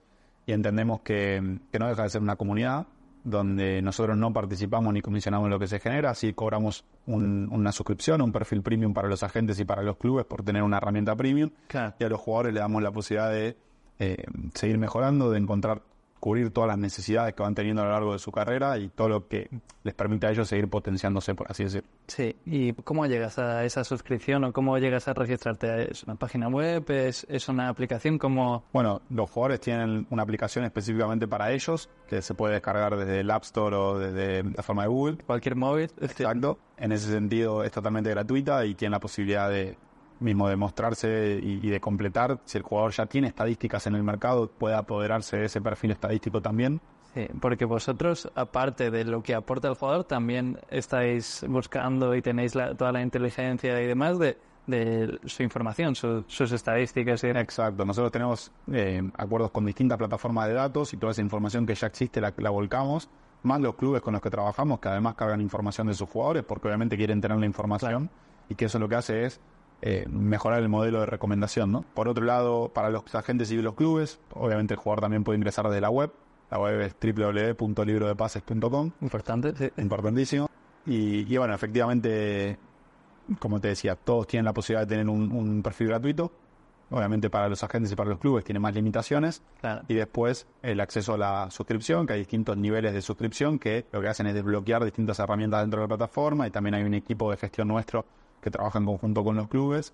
y entendemos que, que no deja de ser una comunidad donde nosotros no participamos ni comisionamos lo que se genera, así cobramos un- una suscripción, un perfil premium para los agentes y para los clubes por tener una herramienta premium Claro. y a los jugadores le damos la posibilidad de eh, seguir mejorando, de encontrar, cubrir todas las necesidades que van teniendo a lo largo de su carrera y todo lo que les permite a ellos seguir potenciándose, por así decirlo. Sí, ¿y cómo llegas a esa suscripción o cómo llegas a registrarte? ¿Es una página web? ¿Es, es una aplicación? como Bueno, los jugadores tienen una aplicación específicamente para ellos que se puede descargar desde el App Store o desde la forma de Google. cualquier móvil? Exacto. En ese sentido es totalmente gratuita y tiene la posibilidad de mismo de mostrarse y, y de completar. Si el jugador ya tiene estadísticas en el mercado, puede apoderarse de ese perfil estadístico también. Sí, porque vosotros, aparte de lo que aporta el jugador, también estáis buscando y tenéis la- toda la inteligencia y demás de, de su información, su- sus estadísticas. Y... Exacto. Nosotros tenemos eh, acuerdos con distintas plataformas de datos y toda esa información que ya existe la, la volcamos. Más los clubes con los que trabajamos, que además cargan información de sus jugadores, porque obviamente quieren tener la información y que eso lo que hace es eh, mejorar el modelo de recomendación, ¿no? Por otro lado, para los agentes y los clubes, obviamente el jugador también puede ingresar desde la web. La web es www.librodepases.com, Importante, sí. importantísimo. Y, y bueno, efectivamente, como te decía, todos tienen la posibilidad de tener un, un perfil gratuito. Obviamente para los agentes y para los clubes tiene más limitaciones. Claro. Y después el acceso a la suscripción, que hay distintos niveles de suscripción que lo que hacen es desbloquear distintas herramientas dentro de la plataforma y también hay un equipo de gestión nuestro que trabaja en conjunto con los clubes.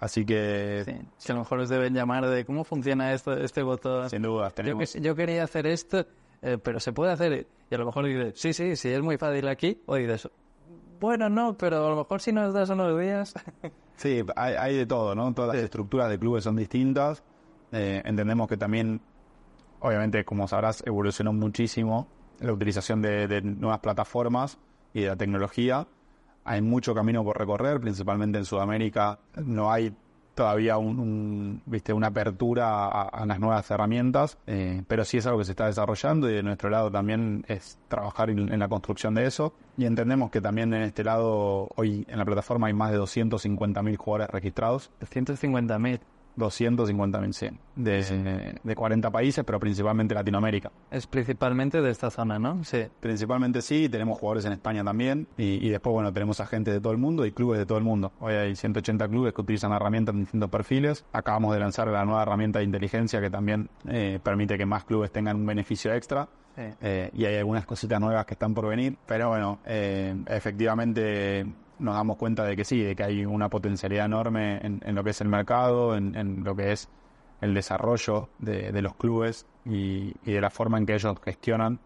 Así que, Sí, que a lo mejor os deben llamar de cómo funciona esto, este botón. sin dudas, Yo, tenemos... que- yo quería hacer esto, eh, pero se puede hacer. Y a lo mejor dices, sí, sí, sí, es muy fácil aquí. O dices, bueno, no, pero a lo mejor si nos das unos días. Sí, hay, hay de todo, ¿no? Todas las estructuras de clubes son distintas. Eh, entendemos que también, obviamente, como sabrás, evolucionó muchísimo la utilización de, de nuevas plataformas y de la tecnología. Hay mucho camino por recorrer, principalmente en Sudamérica. No hay todavía un, viste una apertura a, las nuevas herramientas, eh, pero sí es algo que se está desarrollando y de nuestro lado también es trabajar en, en la construcción de eso. Y entendemos que también en este lado, hoy en la plataforma hay más de 250.000 jugadores registrados. 150.000. 250.000, sí, de, de 40 países, pero principalmente Latinoamérica. Es principalmente de esta zona, ¿no? Sí. Principalmente sí, tenemos jugadores en España también y, y después, bueno, tenemos agentes de todo el mundo y clubes de todo el mundo. Hoy hay 180 clubes que utilizan herramientas en distintos perfiles. Acabamos de lanzar la nueva herramienta de inteligencia que también eh, permite que más clubes tengan un beneficio extra. Sí. Eh, y hay algunas cositas nuevas que están por venir, pero bueno, eh, efectivamente nos damos cuenta de que sí, de que hay una potencialidad enorme en, en lo que es el mercado, en, en lo que es el desarrollo de, de los clubes y, y de la forma en que ellos gestionan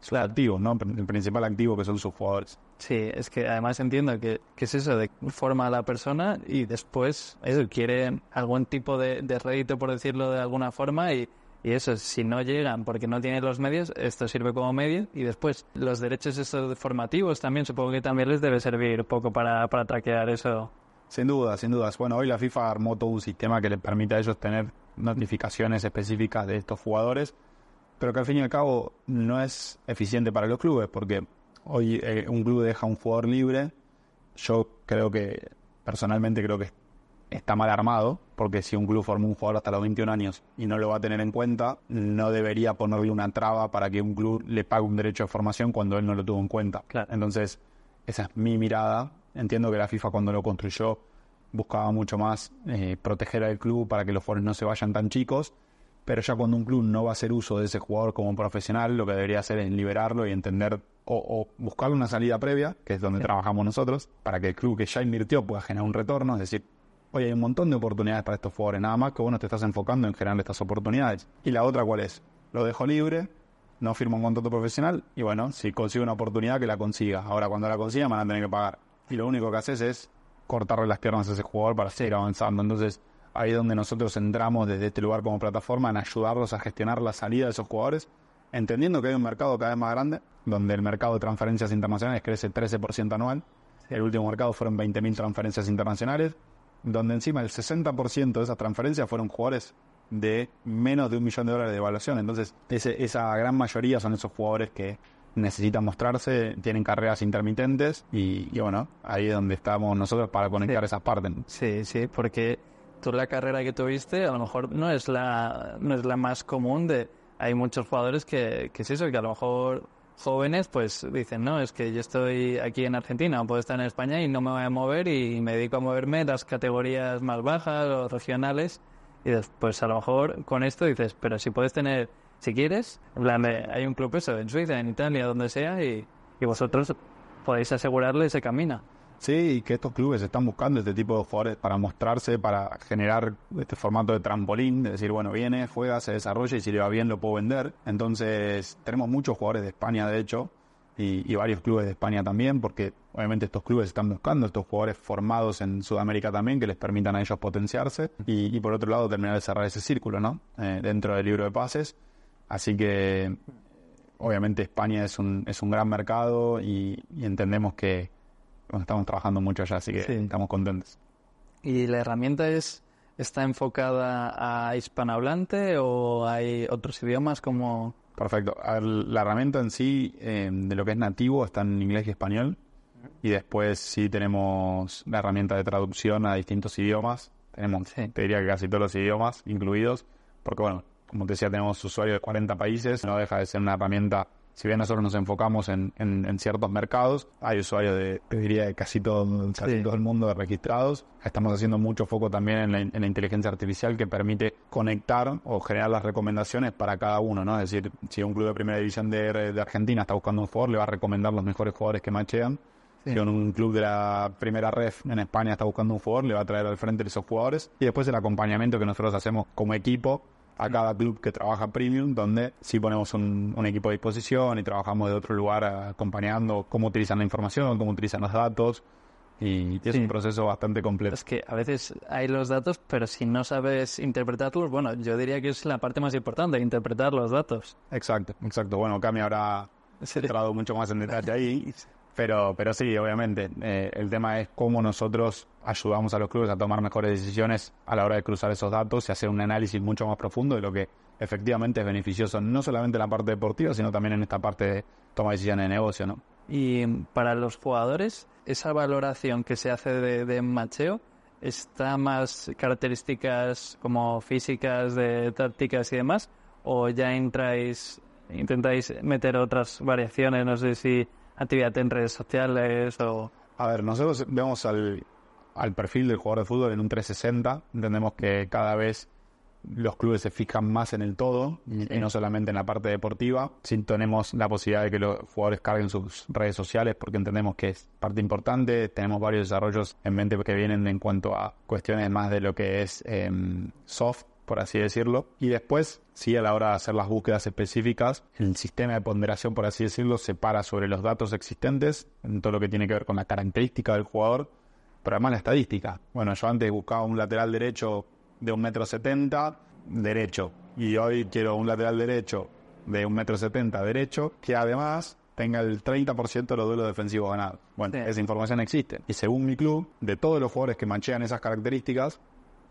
sus Claro. activos, ¿no? El principal activo que son sus jugadores. Sí, es que además entiendo que, que es eso, de forma a la persona y después eso, quiere algún tipo de, de rédito, por decirlo de alguna forma, y, y eso, si no llegan porque no tienen los medios, esto sirve como medio, y después los derechos estos formativos también, supongo que también les debe servir un poco para, para traquear eso. Sin duda, sin dudas. Bueno, hoy la FIFA armó todo un sistema que le permite a ellos tener notificaciones específicas de estos jugadores, pero que al fin y al cabo no es eficiente para los clubes, porque hoy eh, un club deja un jugador libre. Yo creo que, personalmente creo que está mal armado, porque si un club forma un jugador hasta los 21 años y no lo va a tener en cuenta, no debería ponerle una traba para que un club le pague un derecho de formación cuando él no lo tuvo en cuenta. Claro. Entonces, esa es mi mirada. Entiendo que la FIFA cuando lo construyó buscaba mucho más eh, proteger al club para que los jugadores no se vayan tan chicos, pero ya cuando un club no va a hacer uso de ese jugador como profesional, lo que debería hacer es liberarlo y entender o, o buscarle una salida previa, que es donde trabajamos nosotros, para que el club que ya invirtió pueda generar un retorno, es decir, oye, hay un montón de oportunidades para estos jugadores, nada más que vos no te estás enfocando en generar estas oportunidades. Y la otra, ¿cuál es? Lo dejo libre, no firma un contrato profesional y bueno, si consigue una oportunidad que la consiga. Ahora cuando la consiga van a tener que pagar. Y lo único que haces es cortarle las piernas a ese jugador para seguir avanzando. Entonces ahí es donde nosotros entramos desde este lugar como plataforma en ayudarlos a gestionar la salida de esos jugadores, entendiendo que hay un mercado cada vez más grande, donde el mercado de transferencias internacionales crece 13% anual. El último mercado fueron 20.000 transferencias internacionales, donde encima el 60% de esas transferencias fueron jugadores de menos de un millón de dólares de evaluación. Entonces, ese- esa gran mayoría son esos jugadores que necesitan mostrarse, tienen carreras intermitentes y, y bueno, ahí es donde estamos nosotros para conectar Sí. esas partes. Sí, sí, porque tú la carrera que tuviste a lo mejor no es la, no es la más común de... Hay muchos jugadores que, que es eso, que a lo mejor jóvenes pues dicen, no, es que yo estoy aquí en Argentina, o puedo estar en España y no me voy a mover y me dedico a moverme las categorías más bajas o regionales y después a lo mejor con esto dices, pero si puedes tener, si quieres, plan de, hay un club eso, en Suiza, en Italia, donde sea y, y vosotros podéis asegurarle ese camino. Sí, y que estos clubes están buscando este tipo de jugadores para mostrarse, para generar este formato de trampolín, de decir, bueno, viene, juega, se desarrolla y si le va bien lo puedo vender. Entonces, tenemos muchos jugadores de España, de hecho, y, y varios clubes de España también, porque obviamente estos clubes están buscando estos jugadores formados en Sudamérica también, que les permitan a ellos potenciarse, y, y por otro lado terminar de cerrar ese círculo, ¿no? Eh, dentro del libro de pases. Así que, obviamente España es un, es un gran mercado y, y entendemos que bueno, estamos trabajando mucho allá, así que Sí. estamos contentos. ¿Y la herramienta es está enfocada a hispanohablante o hay otros idiomas como Perfecto. A ver, la herramienta en sí, eh, de lo que es nativo, está en inglés y español. Y después sí tenemos la herramienta de traducción a distintos idiomas. Tenemos, Sí. te diría que casi todos los idiomas incluidos. Porque bueno, como te decía, tenemos usuarios de 40 países. No deja de ser una herramienta, si bien nosotros nos enfocamos en, en- en ciertos mercados, hay usuarios de, te diría, de casi todo, casi Sí. todo el mundo registrados. Estamos haciendo mucho foco también en la, en la inteligencia artificial que permite conectar o generar las recomendaciones para cada uno, ¿no? Es decir, si un club de primera división de, de Argentina está buscando un jugador, le va a recomendar los mejores jugadores que machean. Sí. Si un club de la primera ref en España está buscando un jugador, le va a traer al frente esos jugadores. Y después el acompañamiento que nosotros hacemos como equipo a cada club que trabaja premium, donde sí ponemos un, un equipo a disposición y trabajamos de otro lugar acompañando cómo utilizan la información, cómo utilizan los datos. Y es Sí. un proceso bastante completo. es que a veces hay los datos, pero si no sabes interpretarlos, bueno, yo diría que es la parte más importante, interpretar los datos. Exacto, exacto. Bueno, Cami habrá entrado mucho más en detalle ahí. Pero, pero sí, obviamente, eh, el tema es cómo nosotros ayudamos a los clubes a tomar mejores decisiones a la hora de cruzar esos datos y hacer un análisis mucho más profundo de lo que efectivamente es beneficioso, no solamente en la parte deportiva, sino también en esta parte de toma de decisiones de negocio, ¿no? Y para los jugadores, esa valoración que se hace de, de macheo está más características como físicas, de tácticas y demás, o ya entráis, intentáis meter otras variaciones, no sé si actividad en redes sociales o... A ver, nosotros vemos al, al perfil del jugador de fútbol en un 360, entendemos que cada vez los clubes se fijan más en el todo y no solamente en la parte deportiva. Si tenemos la posibilidad de que los jugadores carguen sus redes sociales porque entendemos que es parte importante. Tenemos varios desarrollos en mente que vienen en cuanto a cuestiones más de lo que es em, soft, por así decirlo. Y después, sí, a la hora de hacer las búsquedas específicas, el sistema de ponderación, por así decirlo, se para sobre los datos existentes, en todo lo que tiene que ver con la característica del jugador, pero además la estadística. Bueno, yo antes buscaba un lateral derecho de un metro setenta derecho y hoy quiero un lateral derecho de un metro setenta derecho que además tenga el 30% de los duelos defensivos ganados. Bueno, Sí. esa información existe. Y según mi club, de todos los jugadores que machean esas características,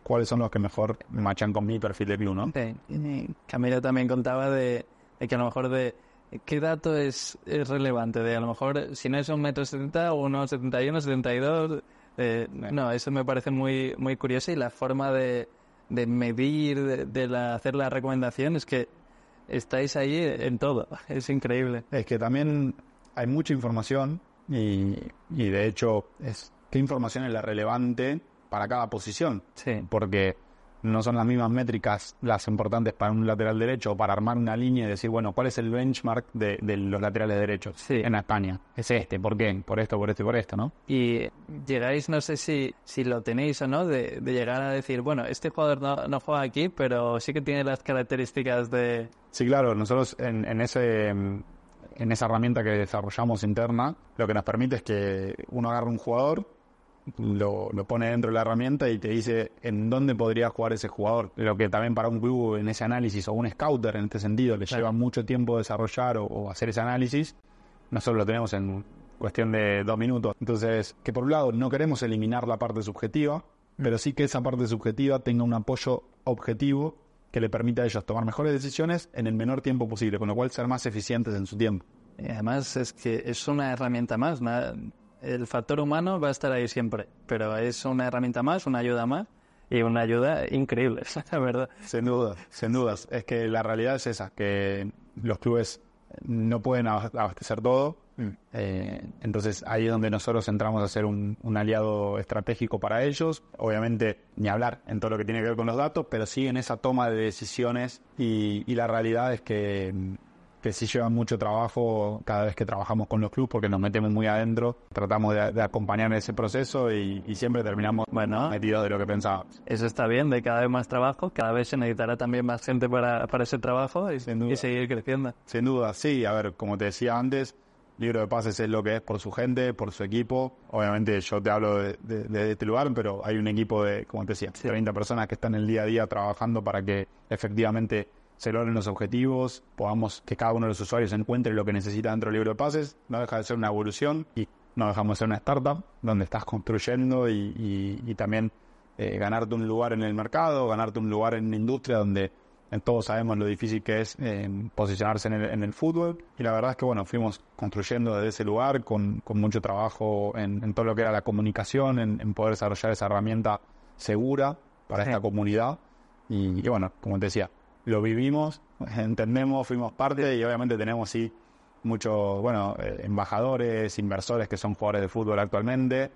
¿cuáles son los que mejor machan con mi perfil de club, no? Sí. Y Camilo también contaba de, de que a lo mejor de qué dato es, es relevante, de a lo mejor si no es un metro setenta o unos 71, 72, eh, no, eso me parece muy, muy curioso y la forma de, de medir, de, de la- hacer la recomendación es que estáis ahí en todo, es increíble. Es que también hay mucha información y, y de hecho es qué información es la relevante para cada posición. Sí. Porque no son las mismas métricas las importantes para un lateral derecho o para armar una línea y decir, bueno, ¿cuál es el benchmark de, de los laterales derechos Sí. en España? Es este, ¿por qué? Por esto, por esto y por esto, ¿no? Y llegáis, no sé si, si lo tenéis o no, de, de llegar a decir, bueno, este jugador no, no juega aquí, pero sí que tiene las características de... Sí, claro, nosotros en, en ese en esa herramienta que desarrollamos interna, lo que nos permite es que uno agarre un jugador, lo, lo pone dentro de la herramienta y te dice en dónde podría jugar ese jugador. Lo que también para un club en ese análisis o un scouter en este sentido le Claro. lleva mucho tiempo desarrollar o, o hacer ese análisis, nosotros lo tenemos en cuestión de dos minutos. Entonces, que por un lado no queremos eliminar la parte subjetiva, pero sí que esa parte subjetiva tenga un apoyo objetivo que le permita a ellos tomar mejores decisiones en el menor tiempo posible, con lo cual ser más eficientes en su tiempo. y además es que es una herramienta más. El factor humano va a estar ahí siempre, pero es una herramienta más, una ayuda más y una ayuda increíble, la verdad. Sin dudas, sin dudas. Es que la realidad es esa, que los clubes no pueden abas- abastecer todo. Eh, entonces ahí es donde nosotros entramos a ser un, un aliado estratégico para ellos. Obviamente ni hablar en todo lo que tiene que ver con los datos, pero sí en esa toma de decisiones y, y la realidad es que, que sí lleva mucho trabajo cada vez que trabajamos con los clubes porque nos metemos muy adentro, tratamos de, de acompañar ese proceso y, y siempre terminamos Bueno. metidos de lo que pensábamos. Eso está bien, de cada vez más trabajo, cada vez se necesitará también más gente para, para ese trabajo y, Sin duda. y seguir creciendo. Sin duda, sí. A ver, como te decía antes, Libro de Pases es lo que es por su gente, por su equipo. Obviamente yo te hablo de, de- de este lugar, pero hay un equipo de, como te decía, 30 personas que están el día a día trabajando para que efectivamente se logren los objetivos, podamos que cada uno de los usuarios encuentre lo que necesita dentro del libro de pases. No deja de ser una evolución y no dejamos de ser una startup donde estás construyendo y, y- y también eh, ganarte un lugar en el mercado, ganarte un lugar en la industria donde eh, todos sabemos lo difícil que es eh, posicionarse en el, en el fútbol. Y la verdad es que, bueno, fuimos construyendo desde ese lugar con, con mucho trabajo en, en todo lo que era la comunicación, en, en poder desarrollar esa herramienta segura para Sí. esta comunidad. Y, y bueno, como te decía, lo vivimos, entendemos, fuimos parte y obviamente tenemos, sí, muchos, bueno, eh, embajadores, inversores que son jugadores de fútbol actualmente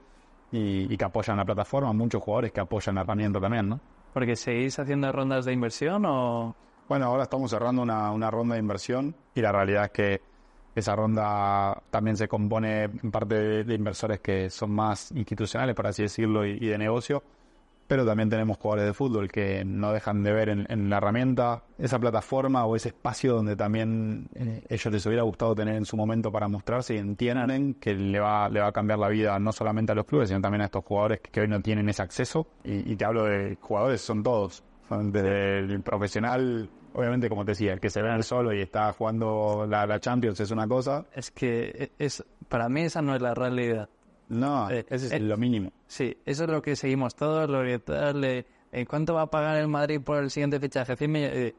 y, y que apoyan la plataforma, muchos jugadores que apoyan la herramienta también, ¿no? Porque seguís haciendo rondas de inversión o... Bueno, ahora estamos cerrando una, una ronda de inversión y la realidad es que esa ronda también se compone en parte de, de inversores que son más institucionales, por así decirlo, y, y de negocio, pero también tenemos jugadores de fútbol que no dejan de ver en, la herramienta esa plataforma o ese espacio donde también eh, ellos les hubiera gustado tener en su momento para mostrarse y entienden que le va, le va a cambiar la vida no solamente a los clubes, sino también a estos jugadores que, hoy no tienen ese acceso. Y, te hablo de jugadores, son todos, desde el profesional, obviamente como te decía, el que se ve en el solo y está jugando la, la Champions es una cosa. Es que es para mí esa no es la realidad. No, Eh, ese es eh, lo mínimo. Sí, eso es lo que seguimos todos, lo que tal, eh, eh, ¿cuánto va a pagar el Madrid por el siguiente fichaje? 100 millones,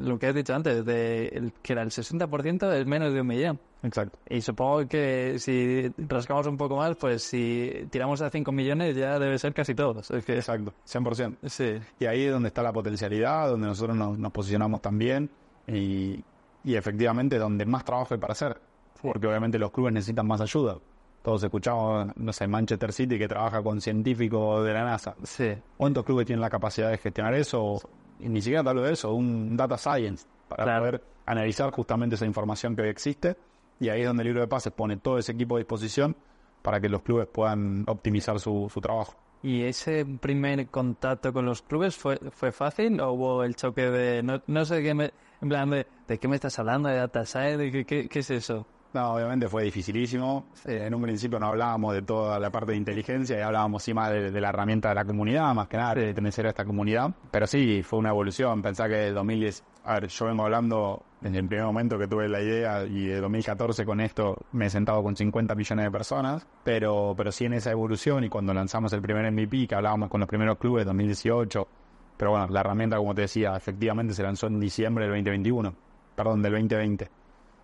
lo que has dicho antes, de el- que era el 60% es menos de un millón. Exacto. Y supongo que si rascamos un poco más, pues si tiramos a 5 millones ya debe ser casi todos. Es que, Exacto, 100%. sí, Y ahí es donde está la potencialidad, donde nosotros nos, nos posicionamos también y, y efectivamente donde más trabajo hay para hacer. Porque obviamente los clubes necesitan más ayuda. Todos escuchamos, no sé, Manchester City que trabaja con científicos de la NASA. sí, ¿Cuántos clubes tienen la capacidad de gestionar eso? Y ni siquiera te hablo de eso, un data science para Claro. poder analizar justamente esa información que hoy existe. Y ahí es donde el libro de pases pone todo ese equipo a disposición para que los clubes puedan optimizar su, su trabajo. ¿Y ese primer contacto con los clubes fue, fue fácil o hubo el choque de, no, no sé qué me, en plan de, ¿de qué me estás hablando? ¿De data science? ¿De qué, qué, qué es eso? No, obviamente fue dificilísimo. Eh, en un principio no hablábamos de toda la parte de inteligencia y hablábamos sí más de, de la herramienta de la comunidad, más que nada, de pertenecer a esta comunidad. Pero sí, fue una evolución. Pensá que el 2010, a ver, yo vengo hablando desde el primer momento que tuve la idea y de 2014 con esto me he sentado con 50 millones de personas, pero, pero sí en esa evolución y cuando lanzamos el primer MVP, que hablábamos con los primeros clubes, 2018, pero bueno, la herramienta, como te decía, efectivamente se lanzó en diciembre del 2021, perdón, del 2020. O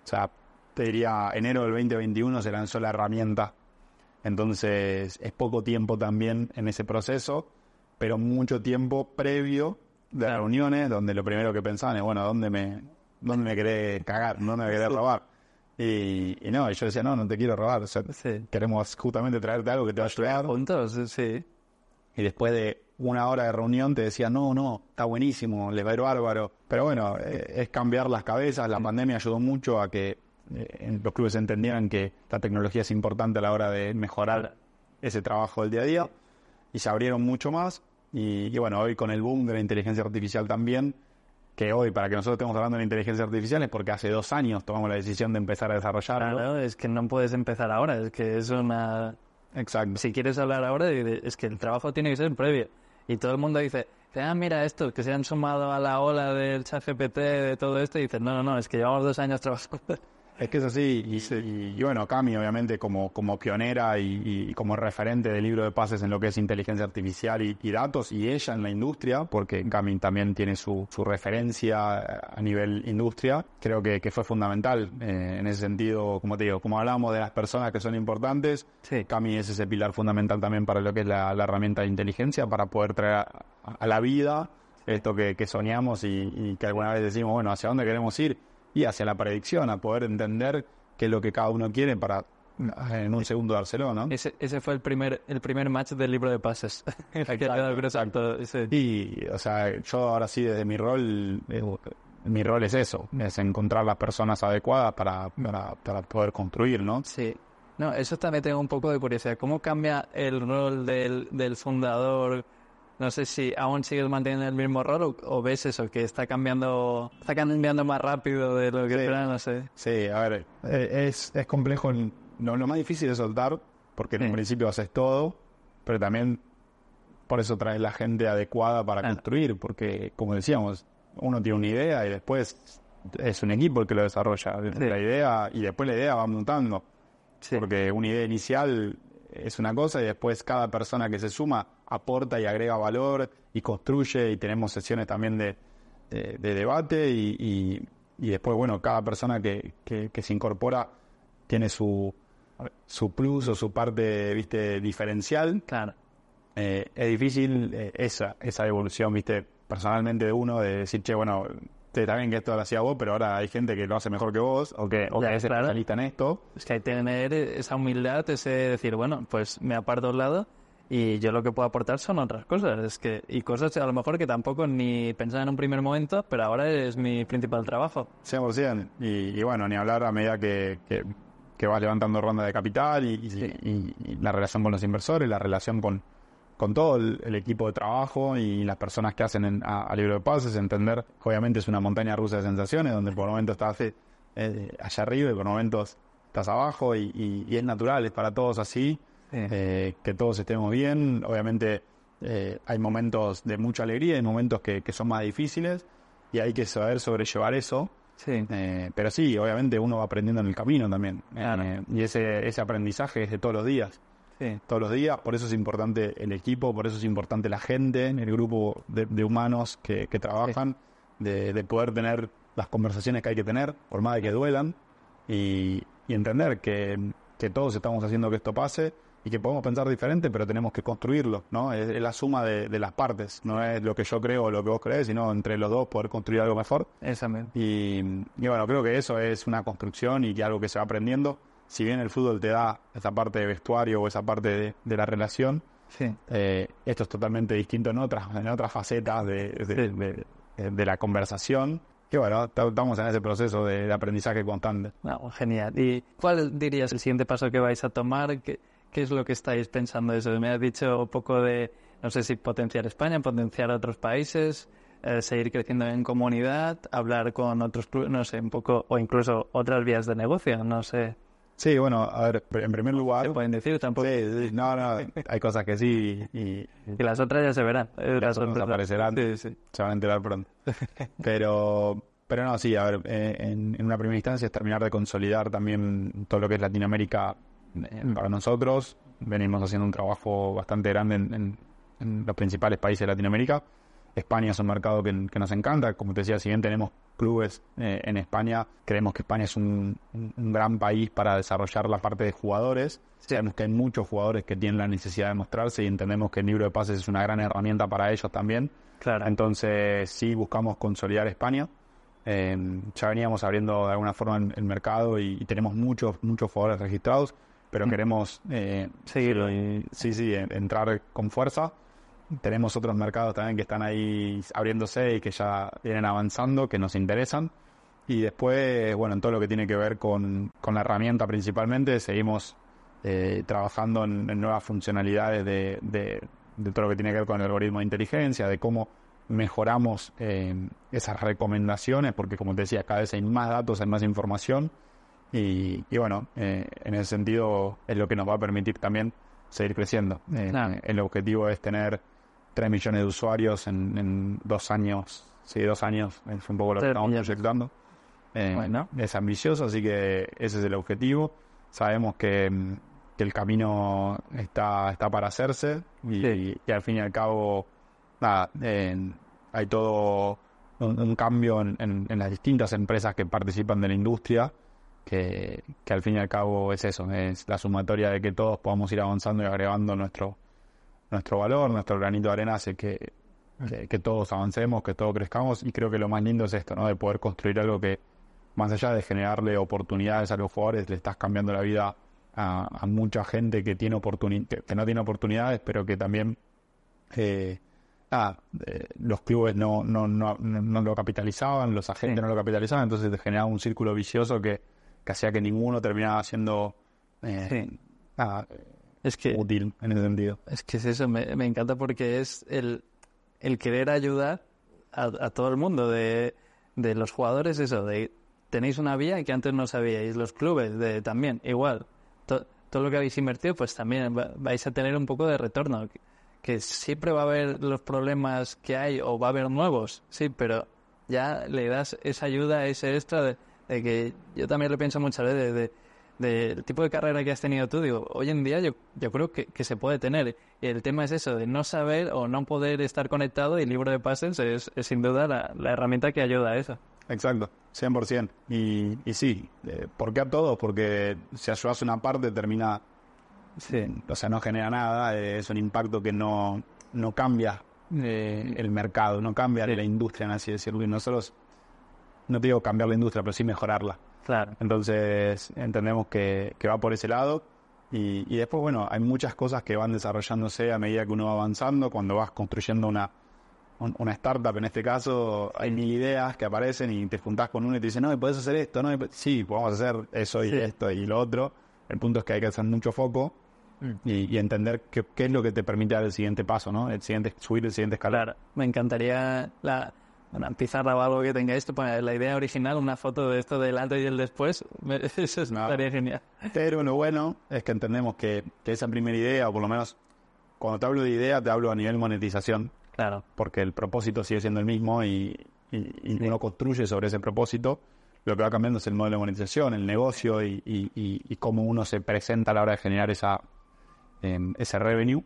sea, te diría, enero del 2021 se lanzó la herramienta. Entonces, es poco tiempo también en ese proceso, pero mucho tiempo previo de Claro. reuniones donde lo primero que pensaban es, bueno, ¿dónde me, dónde me querés cagar? ¿Dónde me querés robar? Y, y no, y yo decía, no, no te quiero robar. O sea, Sí. queremos justamente traerte algo que te va a ayudar. ¿Juntos? Sí. Y después de una hora de reunión te decía, no, no, está buenísimo, le va a ir bárbaro. Pero bueno, eh, es cambiar las cabezas. La pandemia ayudó mucho a que eh, los clubes entendieran que la tecnología es importante a la hora de mejorar ese trabajo del día a día. Y se abrieron mucho más. Y, y bueno, hoy con el boom de la inteligencia artificial también, que hoy para que nosotros estemos hablando de la inteligencia artificial es porque hace dos años tomamos la decisión de empezar a desarrollarlo. Claro, es que no puedes empezar ahora, es que es una... Exacto. Si quieres hablar ahora, es que el trabajo tiene que ser previo. Y todo el mundo dice, ah, mira esto, que se han sumado a la ola del chat GPT, de todo esto, y dices, no, no, no, es que llevamos dos años trabajando. Es que es así, y, y- y bueno, Cami obviamente como, como pionera y, y como referente del libro de pases en lo que es inteligencia artificial y, y datos, y ella en la industria, porque Cami también tiene su, su referencia a nivel industria, creo que, que fue fundamental eh, en ese sentido, como te digo, como hablamos de las personas que son importantes, Sí. Cami es ese pilar fundamental también para lo que es la, la herramienta de inteligencia, para poder traer a, a la vida esto que, que soñamos y, y que alguna vez decimos, bueno, ¿hacia dónde queremos ir? Y hacia la predicción, a poder entender qué es lo que cada uno quiere para en un segundo dárselo, ¿no? Ese, ese fue el primer, el primer match del libro de pases. Ese- Y, o sea, yo ahora sí, desde mi rol, eh, mi rol es eso, es encontrar las personas adecuadas para, para, para poder construir, ¿no? Sí. No, eso también tengo un poco de curiosidad. ¿Cómo cambia el rol del, del fundador? No sé si aún sigues manteniendo el mismo rol o, o ves eso, que está cambiando está cambiando más rápido de lo que Sí. no sé. Sí, a ver, eh, es, es complejo. en- Lo, más difícil es soltar, porque en Sí. un principio haces todo, pero también por eso traes la gente adecuada para construir, porque como decíamos, uno tiene una idea y después es un equipo el que lo desarrolla. La idea, y después la idea va mutando, Sí. porque una idea inicial es una cosa y después cada persona que se suma aporta y agrega valor y construye y tenemos sesiones también de, de- de debate y, y- y después, bueno, cada persona que, que- que se incorpora tiene su, su plus o su parte, viste, diferencial. Claro. Eh, es difícil eh, esa, esa evolución, viste, personalmente de uno, de decir, che, bueno, está bien que esto lo hacía vos, pero ahora hay gente que lo hace mejor que vos o que, o Ya, que es claro. especialista en esto. Es que hay que tener esa humildad, ese decir, bueno, pues me aparto a un lado y yo lo que puedo aportar son otras cosas. Es que, y cosas a lo mejor que tampoco ni pensaba en un primer momento, pero ahora es mi principal trabajo. 100%. Y, y bueno, ni hablar a medida que, que, que vas levantando ronda de capital y, y- y- y la relación con los inversores, la relación con, con todo el, el equipo de trabajo y las personas que hacen en- a, a libro de pases, entender obviamente es una montaña rusa de sensaciones donde por momentos estás eh, allá arriba y por momentos estás abajo y, y- y es natural, es para todos así, Sí. eh, que todos estemos bien. Obviamente eh, hay momentos de mucha alegría, hay momentos que, que son más difíciles y hay que saber sobrellevar eso. Sí. Eh, pero sí, obviamente uno va aprendiendo en el camino también. Claro. Eh, y ese, ese aprendizaje es de todos los días. Sí. Todos los días, por eso es importante el equipo, por eso es importante la gente, el grupo de, de humanos que, que trabajan, de, de poder tener las conversaciones que hay que tener, por más de que duelan, y, y entender que, que todos estamos haciendo que esto pase y que podemos pensar diferente, pero tenemos que construirlo, ¿no? Es, es la suma de, de las partes, no es lo que yo creo o lo que vos crees, sino entre los dos poder construir algo mejor. Exactamente. Y, y bueno, creo que eso es una construcción y que algo que se va aprendiendo. Si bien el fútbol te da esa parte de vestuario o esa parte de, de la relación, Sí. eh, esto es totalmente distinto en otras, en otras facetas de, de la conversación. Y bueno, ta- estamos en ese proceso de, aprendizaje constante. No, genial. ¿Y cuál dirías el siguiente paso que vais a tomar? ¿Qué, qué es lo que estáis pensando de eso? Me has dicho un poco de, no sé si potenciar España, potenciar otros países, eh, seguir creciendo en comunidad, hablar con otros clubes, no sé, un poco, o incluso otras vías de negocio, no sé. Sí, bueno, a ver, en primer lugar... Se pueden decir tampoco. Sí, sí, no, no, hay cosas que sí y, las otras ya se verán. Eh, las otras aparecerán. Sí, sí. se van a enterar pronto. Pero, pero no, sí, a ver, eh, en, en una primera instancia es terminar de consolidar también todo lo que es Latinoamérica eh, para nosotros. Venimos haciendo un trabajo bastante grande en, en- en los principales países de Latinoamérica. España es un mercado que, que nos encanta. Como te decía, si bien tenemos clubes eh, en España, creemos que España es un, gran país para desarrollar la parte de jugadores. Sabemos que hay muchos jugadores que tienen la necesidad de mostrarse y entendemos que el libro de pases es una gran herramienta para ellos también. Claro. Entonces sí buscamos consolidar España. Eh, ya veníamos abriendo de alguna forma el, el mercado y, y tenemos muchos muchos jugadores registrados, pero queremos eh, Seguirlo. sí sí en- entrar con fuerza. Tenemos otros mercados también que están ahí abriéndose y que ya vienen avanzando, que nos interesan. Y después, bueno, en todo lo que tiene que ver con, con la herramienta principalmente, seguimos eh, trabajando en, en nuevas funcionalidades de, de, de todo lo que tiene que ver con el algoritmo de inteligencia, de cómo mejoramos eh, esas recomendaciones, porque como te decía, cada vez hay más datos, hay más información. Y, y bueno, eh, en ese sentido es lo que nos va a permitir también seguir creciendo. Eh, Claro. El objetivo es tener 3 millones de usuarios en, en dos años. Sí, dos años es un poco lo que estamos millones. proyectando. Eh, Bueno. Es ambicioso, así que ese es el objetivo. Sabemos que, que el camino está, está para hacerse y, Sí. y al fin y al cabo, nada, eh, hay todo un, un cambio en, en- en las distintas empresas que participan de la industria, que, que al fin y al cabo es eso, es la sumatoria de que todos podamos ir avanzando y agregando nuestro, nuestro valor, nuestro granito de arena hace que, que, que todos avancemos, que todos crezcamos y creo que lo más lindo es esto, ¿no? De poder construir algo que más allá de generarle oportunidades a los jugadores, le estás cambiando la vida a, a mucha gente que tiene oportuni- que, que no tiene oportunidades, pero que también eh, eh, los clubes no, no, no, no, lo capitalizaban, los agentes Sí. no lo capitalizaban, entonces te generaba un círculo vicioso que, que hacía que ninguno terminaba siendo eh, Sí. Es que útil en ese sentido. Es que es eso, me, me encanta porque es el, el querer ayudar a, a todo el mundo, de, de los jugadores, eso, de tenéis una vía que antes no sabíais, los clubes de, también, igual. To- todo lo que habéis invertido, pues también va- vais a tener un poco de retorno. Que, que siempre va a haber los problemas que hay o va a haber nuevos, sí, pero ya le das esa ayuda, ese extra de, de que yo también lo pienso muchas veces, de, del tipo de carrera que has tenido tú, digo, hoy en día yo, yo creo que, que se puede tener. El tema es eso, de no saber o no poder estar conectado y el libro de pases es, es sin duda la, la herramienta que ayuda a eso. Exacto, 100%. Y, y sí, eh, ¿por qué a todos? Porque si ayudas una parte termina, Sí, o sea, no genera nada, eh, es un impacto que no, no cambia eh, el mercado, no cambia la industria, en así decirlo. Y nosotros, no te digo cambiar la industria, pero sí mejorarla. Claro. Entonces entendemos que, que va por ese lado. Y, y después, bueno, hay muchas cosas que van desarrollándose a medida que uno va avanzando. Cuando vas construyendo una, un- una startup, en este caso, hay mil ideas que aparecen y te juntás con uno y te dicen, no, y podés hacer esto, no, sí, podemos hacer eso y Sí. esto y lo otro. El punto es que hay que hacer mucho foco y, y entender qué, qué es lo que te permite dar el siguiente paso, ¿no? El siguiente, subir el siguiente escalón. Claro, me encantaría la, una pizarra o algo que tenga esto, poner la idea original, una foto de esto del antes y el después, eso No. estaría genial. Pero lo bueno es que entendemos que, que esa primera idea, o por lo menos cuando te hablo de idea, te hablo a nivel monetización, Claro, porque el propósito sigue siendo el mismo y, y- y uno construye sobre ese propósito. Lo que va cambiando es el modelo de monetización, el negocio y, y- cómo uno se presenta a la hora de generar esa, em, ese revenue.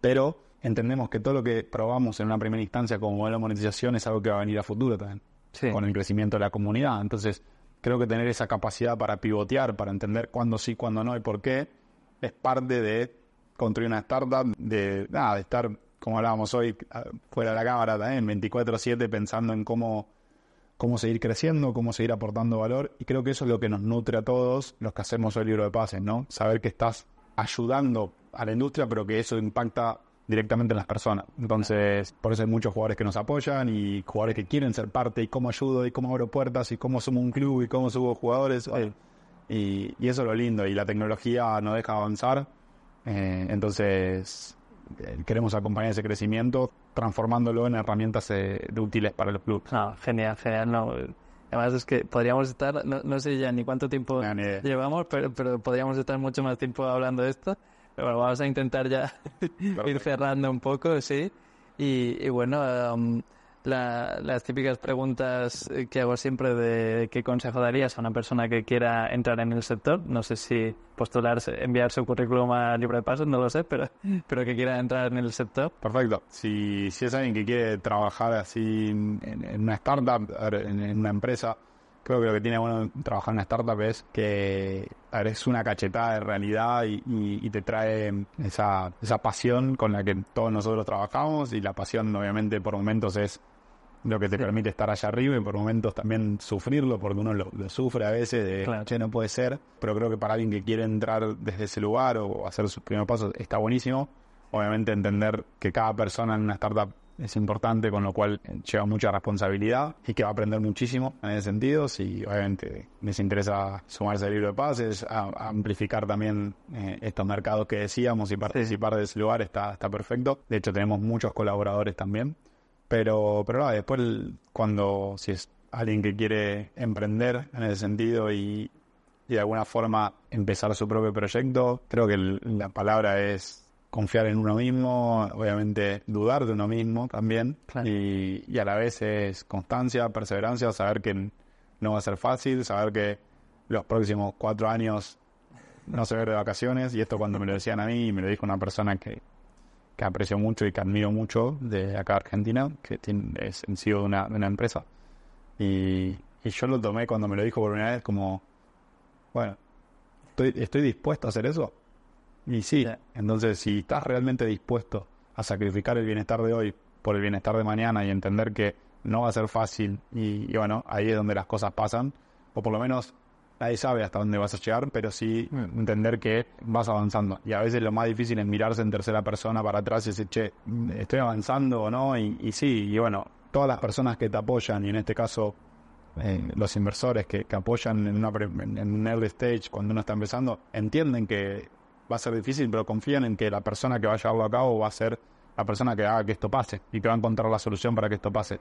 Pero entendemos que todo lo que probamos en una primera instancia como modelo de monetización es algo que va a venir a futuro también sí, con el crecimiento de la comunidad. Entonces, creo que tener esa capacidad para pivotear, para entender cuándo sí, cuándo no y por qué, es parte de construir una startup, de, nada, de estar, como hablábamos hoy, a- fuera de la cámara también, 24/7 pensando en cómo, cómo seguir creciendo, cómo seguir aportando valor. Y creo que eso es lo que nos nutre a todos los que hacemos hoy el libro de pases, ¿no? Saber que estás ayudando a la industria, pero que eso impacta directamente en las personas. Entonces, por eso hay muchos jugadores que nos apoyan y jugadores que quieren ser parte y cómo ayudo y cómo abro puertas y cómo somos un club y cómo subo jugadores. Y, y eso es lo lindo y la tecnología no deja avanzar. Eh, entonces, eh, queremos acompañar ese crecimiento transformándolo en herramientas eh, de útiles para los clubes. No, genial, genial. No. Además es que podríamos estar, no, no sé ya ni cuánto tiempo No, ni idea. llevamos, pero, pero podríamos estar mucho más tiempo hablando de esto. Pero bueno, vamos a intentar ya ir cerrando un poco, sí. Y, y bueno, um, la- las típicas preguntas que hago siempre de qué consejo darías a una persona que quiera entrar en el sector. No sé si postularse, enviar su currículum a Libre de Pasos, no lo sé, pero, pero que quiera entrar en el sector. Perfecto. Si, si es alguien que quiere trabajar así en, en una startup, en, en una empresa, creo que lo que tiene bueno trabajar en una startup es que es una cachetada de realidad y, y- y te trae esa, esa pasión con la que todos nosotros trabajamos y la pasión obviamente por momentos es lo que te permite estar allá arriba y por momentos también sufrirlo porque uno lo, lo sufre a veces de Claro. che no puede ser pero creo que para alguien que quiere entrar desde ese lugar o hacer sus primeros pasos está buenísimo obviamente entender que cada persona en una startup es importante, con lo cual eh, lleva mucha responsabilidad y que va a aprender muchísimo en ese sentido. Si obviamente les interesa sumarse al libro de pases, a, a amplificar también eh, estos mercados que decíamos y participar de ese lugar está, está perfecto. De hecho, tenemos muchos colaboradores también. Pero, pero nada, después cuando si es alguien que quiere emprender en ese sentido y, y de alguna forma empezar su propio proyecto, creo que la palabra es confiar en uno mismo, obviamente dudar de uno mismo también, Claro. y, y a la vez es constancia, perseverancia, saber que no va a ser fácil, saber que los próximos cuatro años no se ve de vacaciones, y esto cuando me lo decían a mí, me lo dijo una persona que, que aprecio mucho y que admiro mucho de acá Argentina, que tiene, es en CEO de una, de una empresa, y, y yo lo tomé cuando me lo dijo por primera vez como, bueno, ¿estoy, estoy dispuesto a hacer eso? Y sí, entonces si estás realmente dispuesto a sacrificar el bienestar de hoy por el bienestar de mañana y entender que no va a ser fácil y, y bueno, ahí es donde las cosas pasan, o por lo menos nadie sabe hasta dónde vas a llegar, pero sí entender que vas avanzando. Y a veces lo más difícil es mirarse en tercera persona para atrás y decir, che, estoy avanzando o no, y, y sí, y bueno, todas las personas que te apoyan, y en este caso eh, los inversores que, que apoyan en, una en un early stage cuando uno está empezando, entienden que va a ser difícil, pero confían en que la persona que va a llevarlo a cabo va a ser la persona que haga que esto pase y que va a encontrar la solución para que esto pase.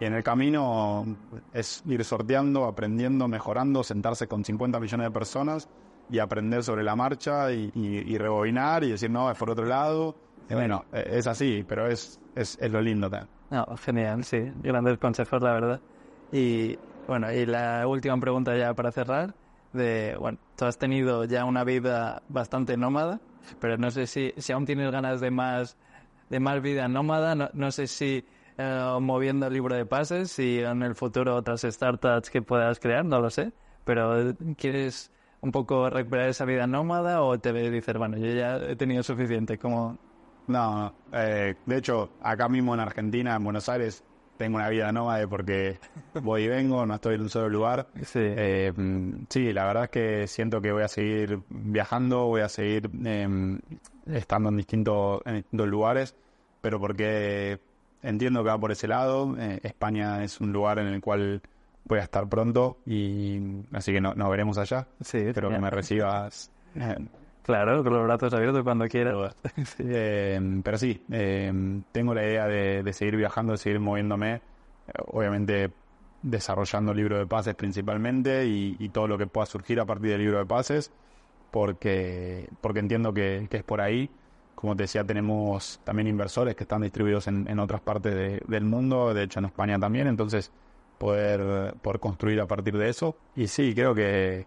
Y en el camino es ir sorteando, aprendiendo, mejorando, sentarse con 50 millones de personas y aprender sobre la marcha y, y- y rebobinar y decir, no, es por otro lado. Y bueno, eh, es así, pero es, es, es lo lindo también. No, genial, sí. Grandes consejos, la verdad. Y bueno, y la última pregunta ya para cerrar. De, bueno, tú has tenido ya una vida bastante nómada, pero no sé si, si aún tienes ganas de más, de más vida nómada. No, no sé si eh, moviendo el libro de pases, si en el futuro otras startups que puedas crear, no lo sé. Pero ¿quieres un poco recuperar esa vida nómada o te dices, bueno, yo ya he tenido suficiente? Como, no. Eh, de hecho, acá mismo en Argentina, en Buenos Aires, tengo una vida nómade porque voy y vengo, no estoy en un solo lugar. sí, Eh, sí, la verdad es que siento que voy a seguir viajando, voy a seguir eh, estando en distintos, en distintos lugares, pero porque entiendo que va por ese lado. Eh, España es un lugar en el cual voy a estar pronto y así que no- nos veremos allá. sí, Espero que me recibas. Claro, con los brazos abiertos cuando quieras. Eh, pero sí, eh, tengo la idea de, de seguir viajando, de seguir moviéndome, obviamente desarrollando el libro de pases principalmente y, todo lo que pueda surgir a partir del libro de pases, porque, porque entiendo que, que es por ahí. Como te decía, tenemos también inversores que están distribuidos en, en otras partes de- del mundo, de hecho en España también, entonces poder, poder construir a partir de eso. Y sí, creo que,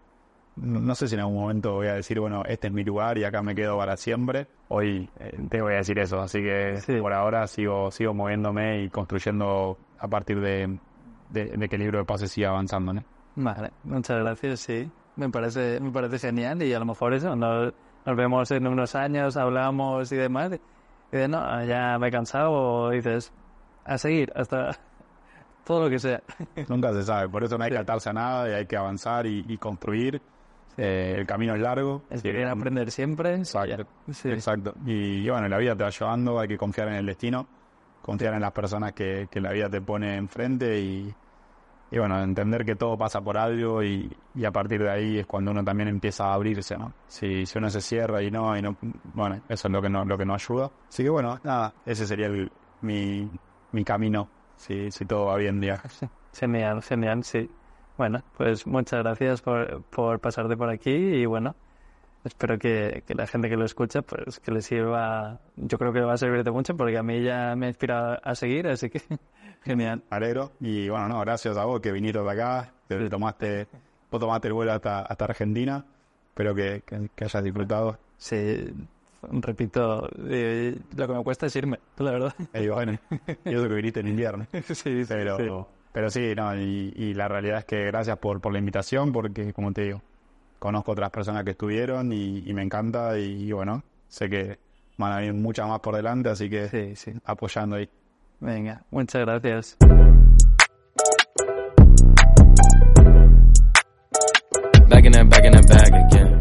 no, sé si en algún momento voy a decir, bueno, este es mi lugar y acá me quedo para siempre. Hoy eh, te voy a decir eso, así que Sí. por ahora sigo, sigo moviéndome y construyendo a partir de, de- de que el libro de pases siga avanzando, ¿no? Vale, muchas gracias, sí. Me parece, me parece genial y a lo mejor eso, nos, nos vemos en unos años, hablamos y demás. Y de no, ya me he cansado o dices, a seguir hasta todo lo que sea. Nunca se sabe, por eso no hay que atarse a nada y hay que avanzar y, y construir. Eh, el camino es largo. El Sí, que quiere aprender siempre. Exacto. Sí. Exacto. Y, y bueno, la vida te va llevando, hay que confiar en el destino, confiar en las personas que, que la vida te pone enfrente y, y bueno, entender que todo pasa por algo y, y a partir de ahí es cuando uno también empieza a abrirse, ¿no? Si, si uno se cierra y no, y no, bueno, eso es lo que no, lo que no ayuda. Así que bueno, nada, ese sería el- mi, mi camino, si, si todo va bien, día. Genial, genial, sí. Bueno, pues muchas gracias por, por pasarte por aquí y bueno, espero que, que la gente que lo escucha, pues que le sirva, yo creo que va a servirte mucho porque a mí ya me ha inspirado a seguir, así que genial. Alegro. Y bueno, no, gracias a vos que viniste de acá, que tomaste, vos tomaste el vuelo hasta, hasta Argentina. Espero que, que, que hayas disfrutado. Sí, repito, eh, lo que me cuesta es irme, la verdad. Y bueno, y eso que viniste en invierno. sí, sí, Pero sí. Pero sí no, y, y la realidad es que gracias por, por la invitación, porque como te digo, conozco otras personas que estuvieron y, y me encanta. Y, y bueno, sé que van a venir muchas más por delante, así que Sí, sí. apoyando ahí. Venga, muchas gracias. Back in that, back in that bag again.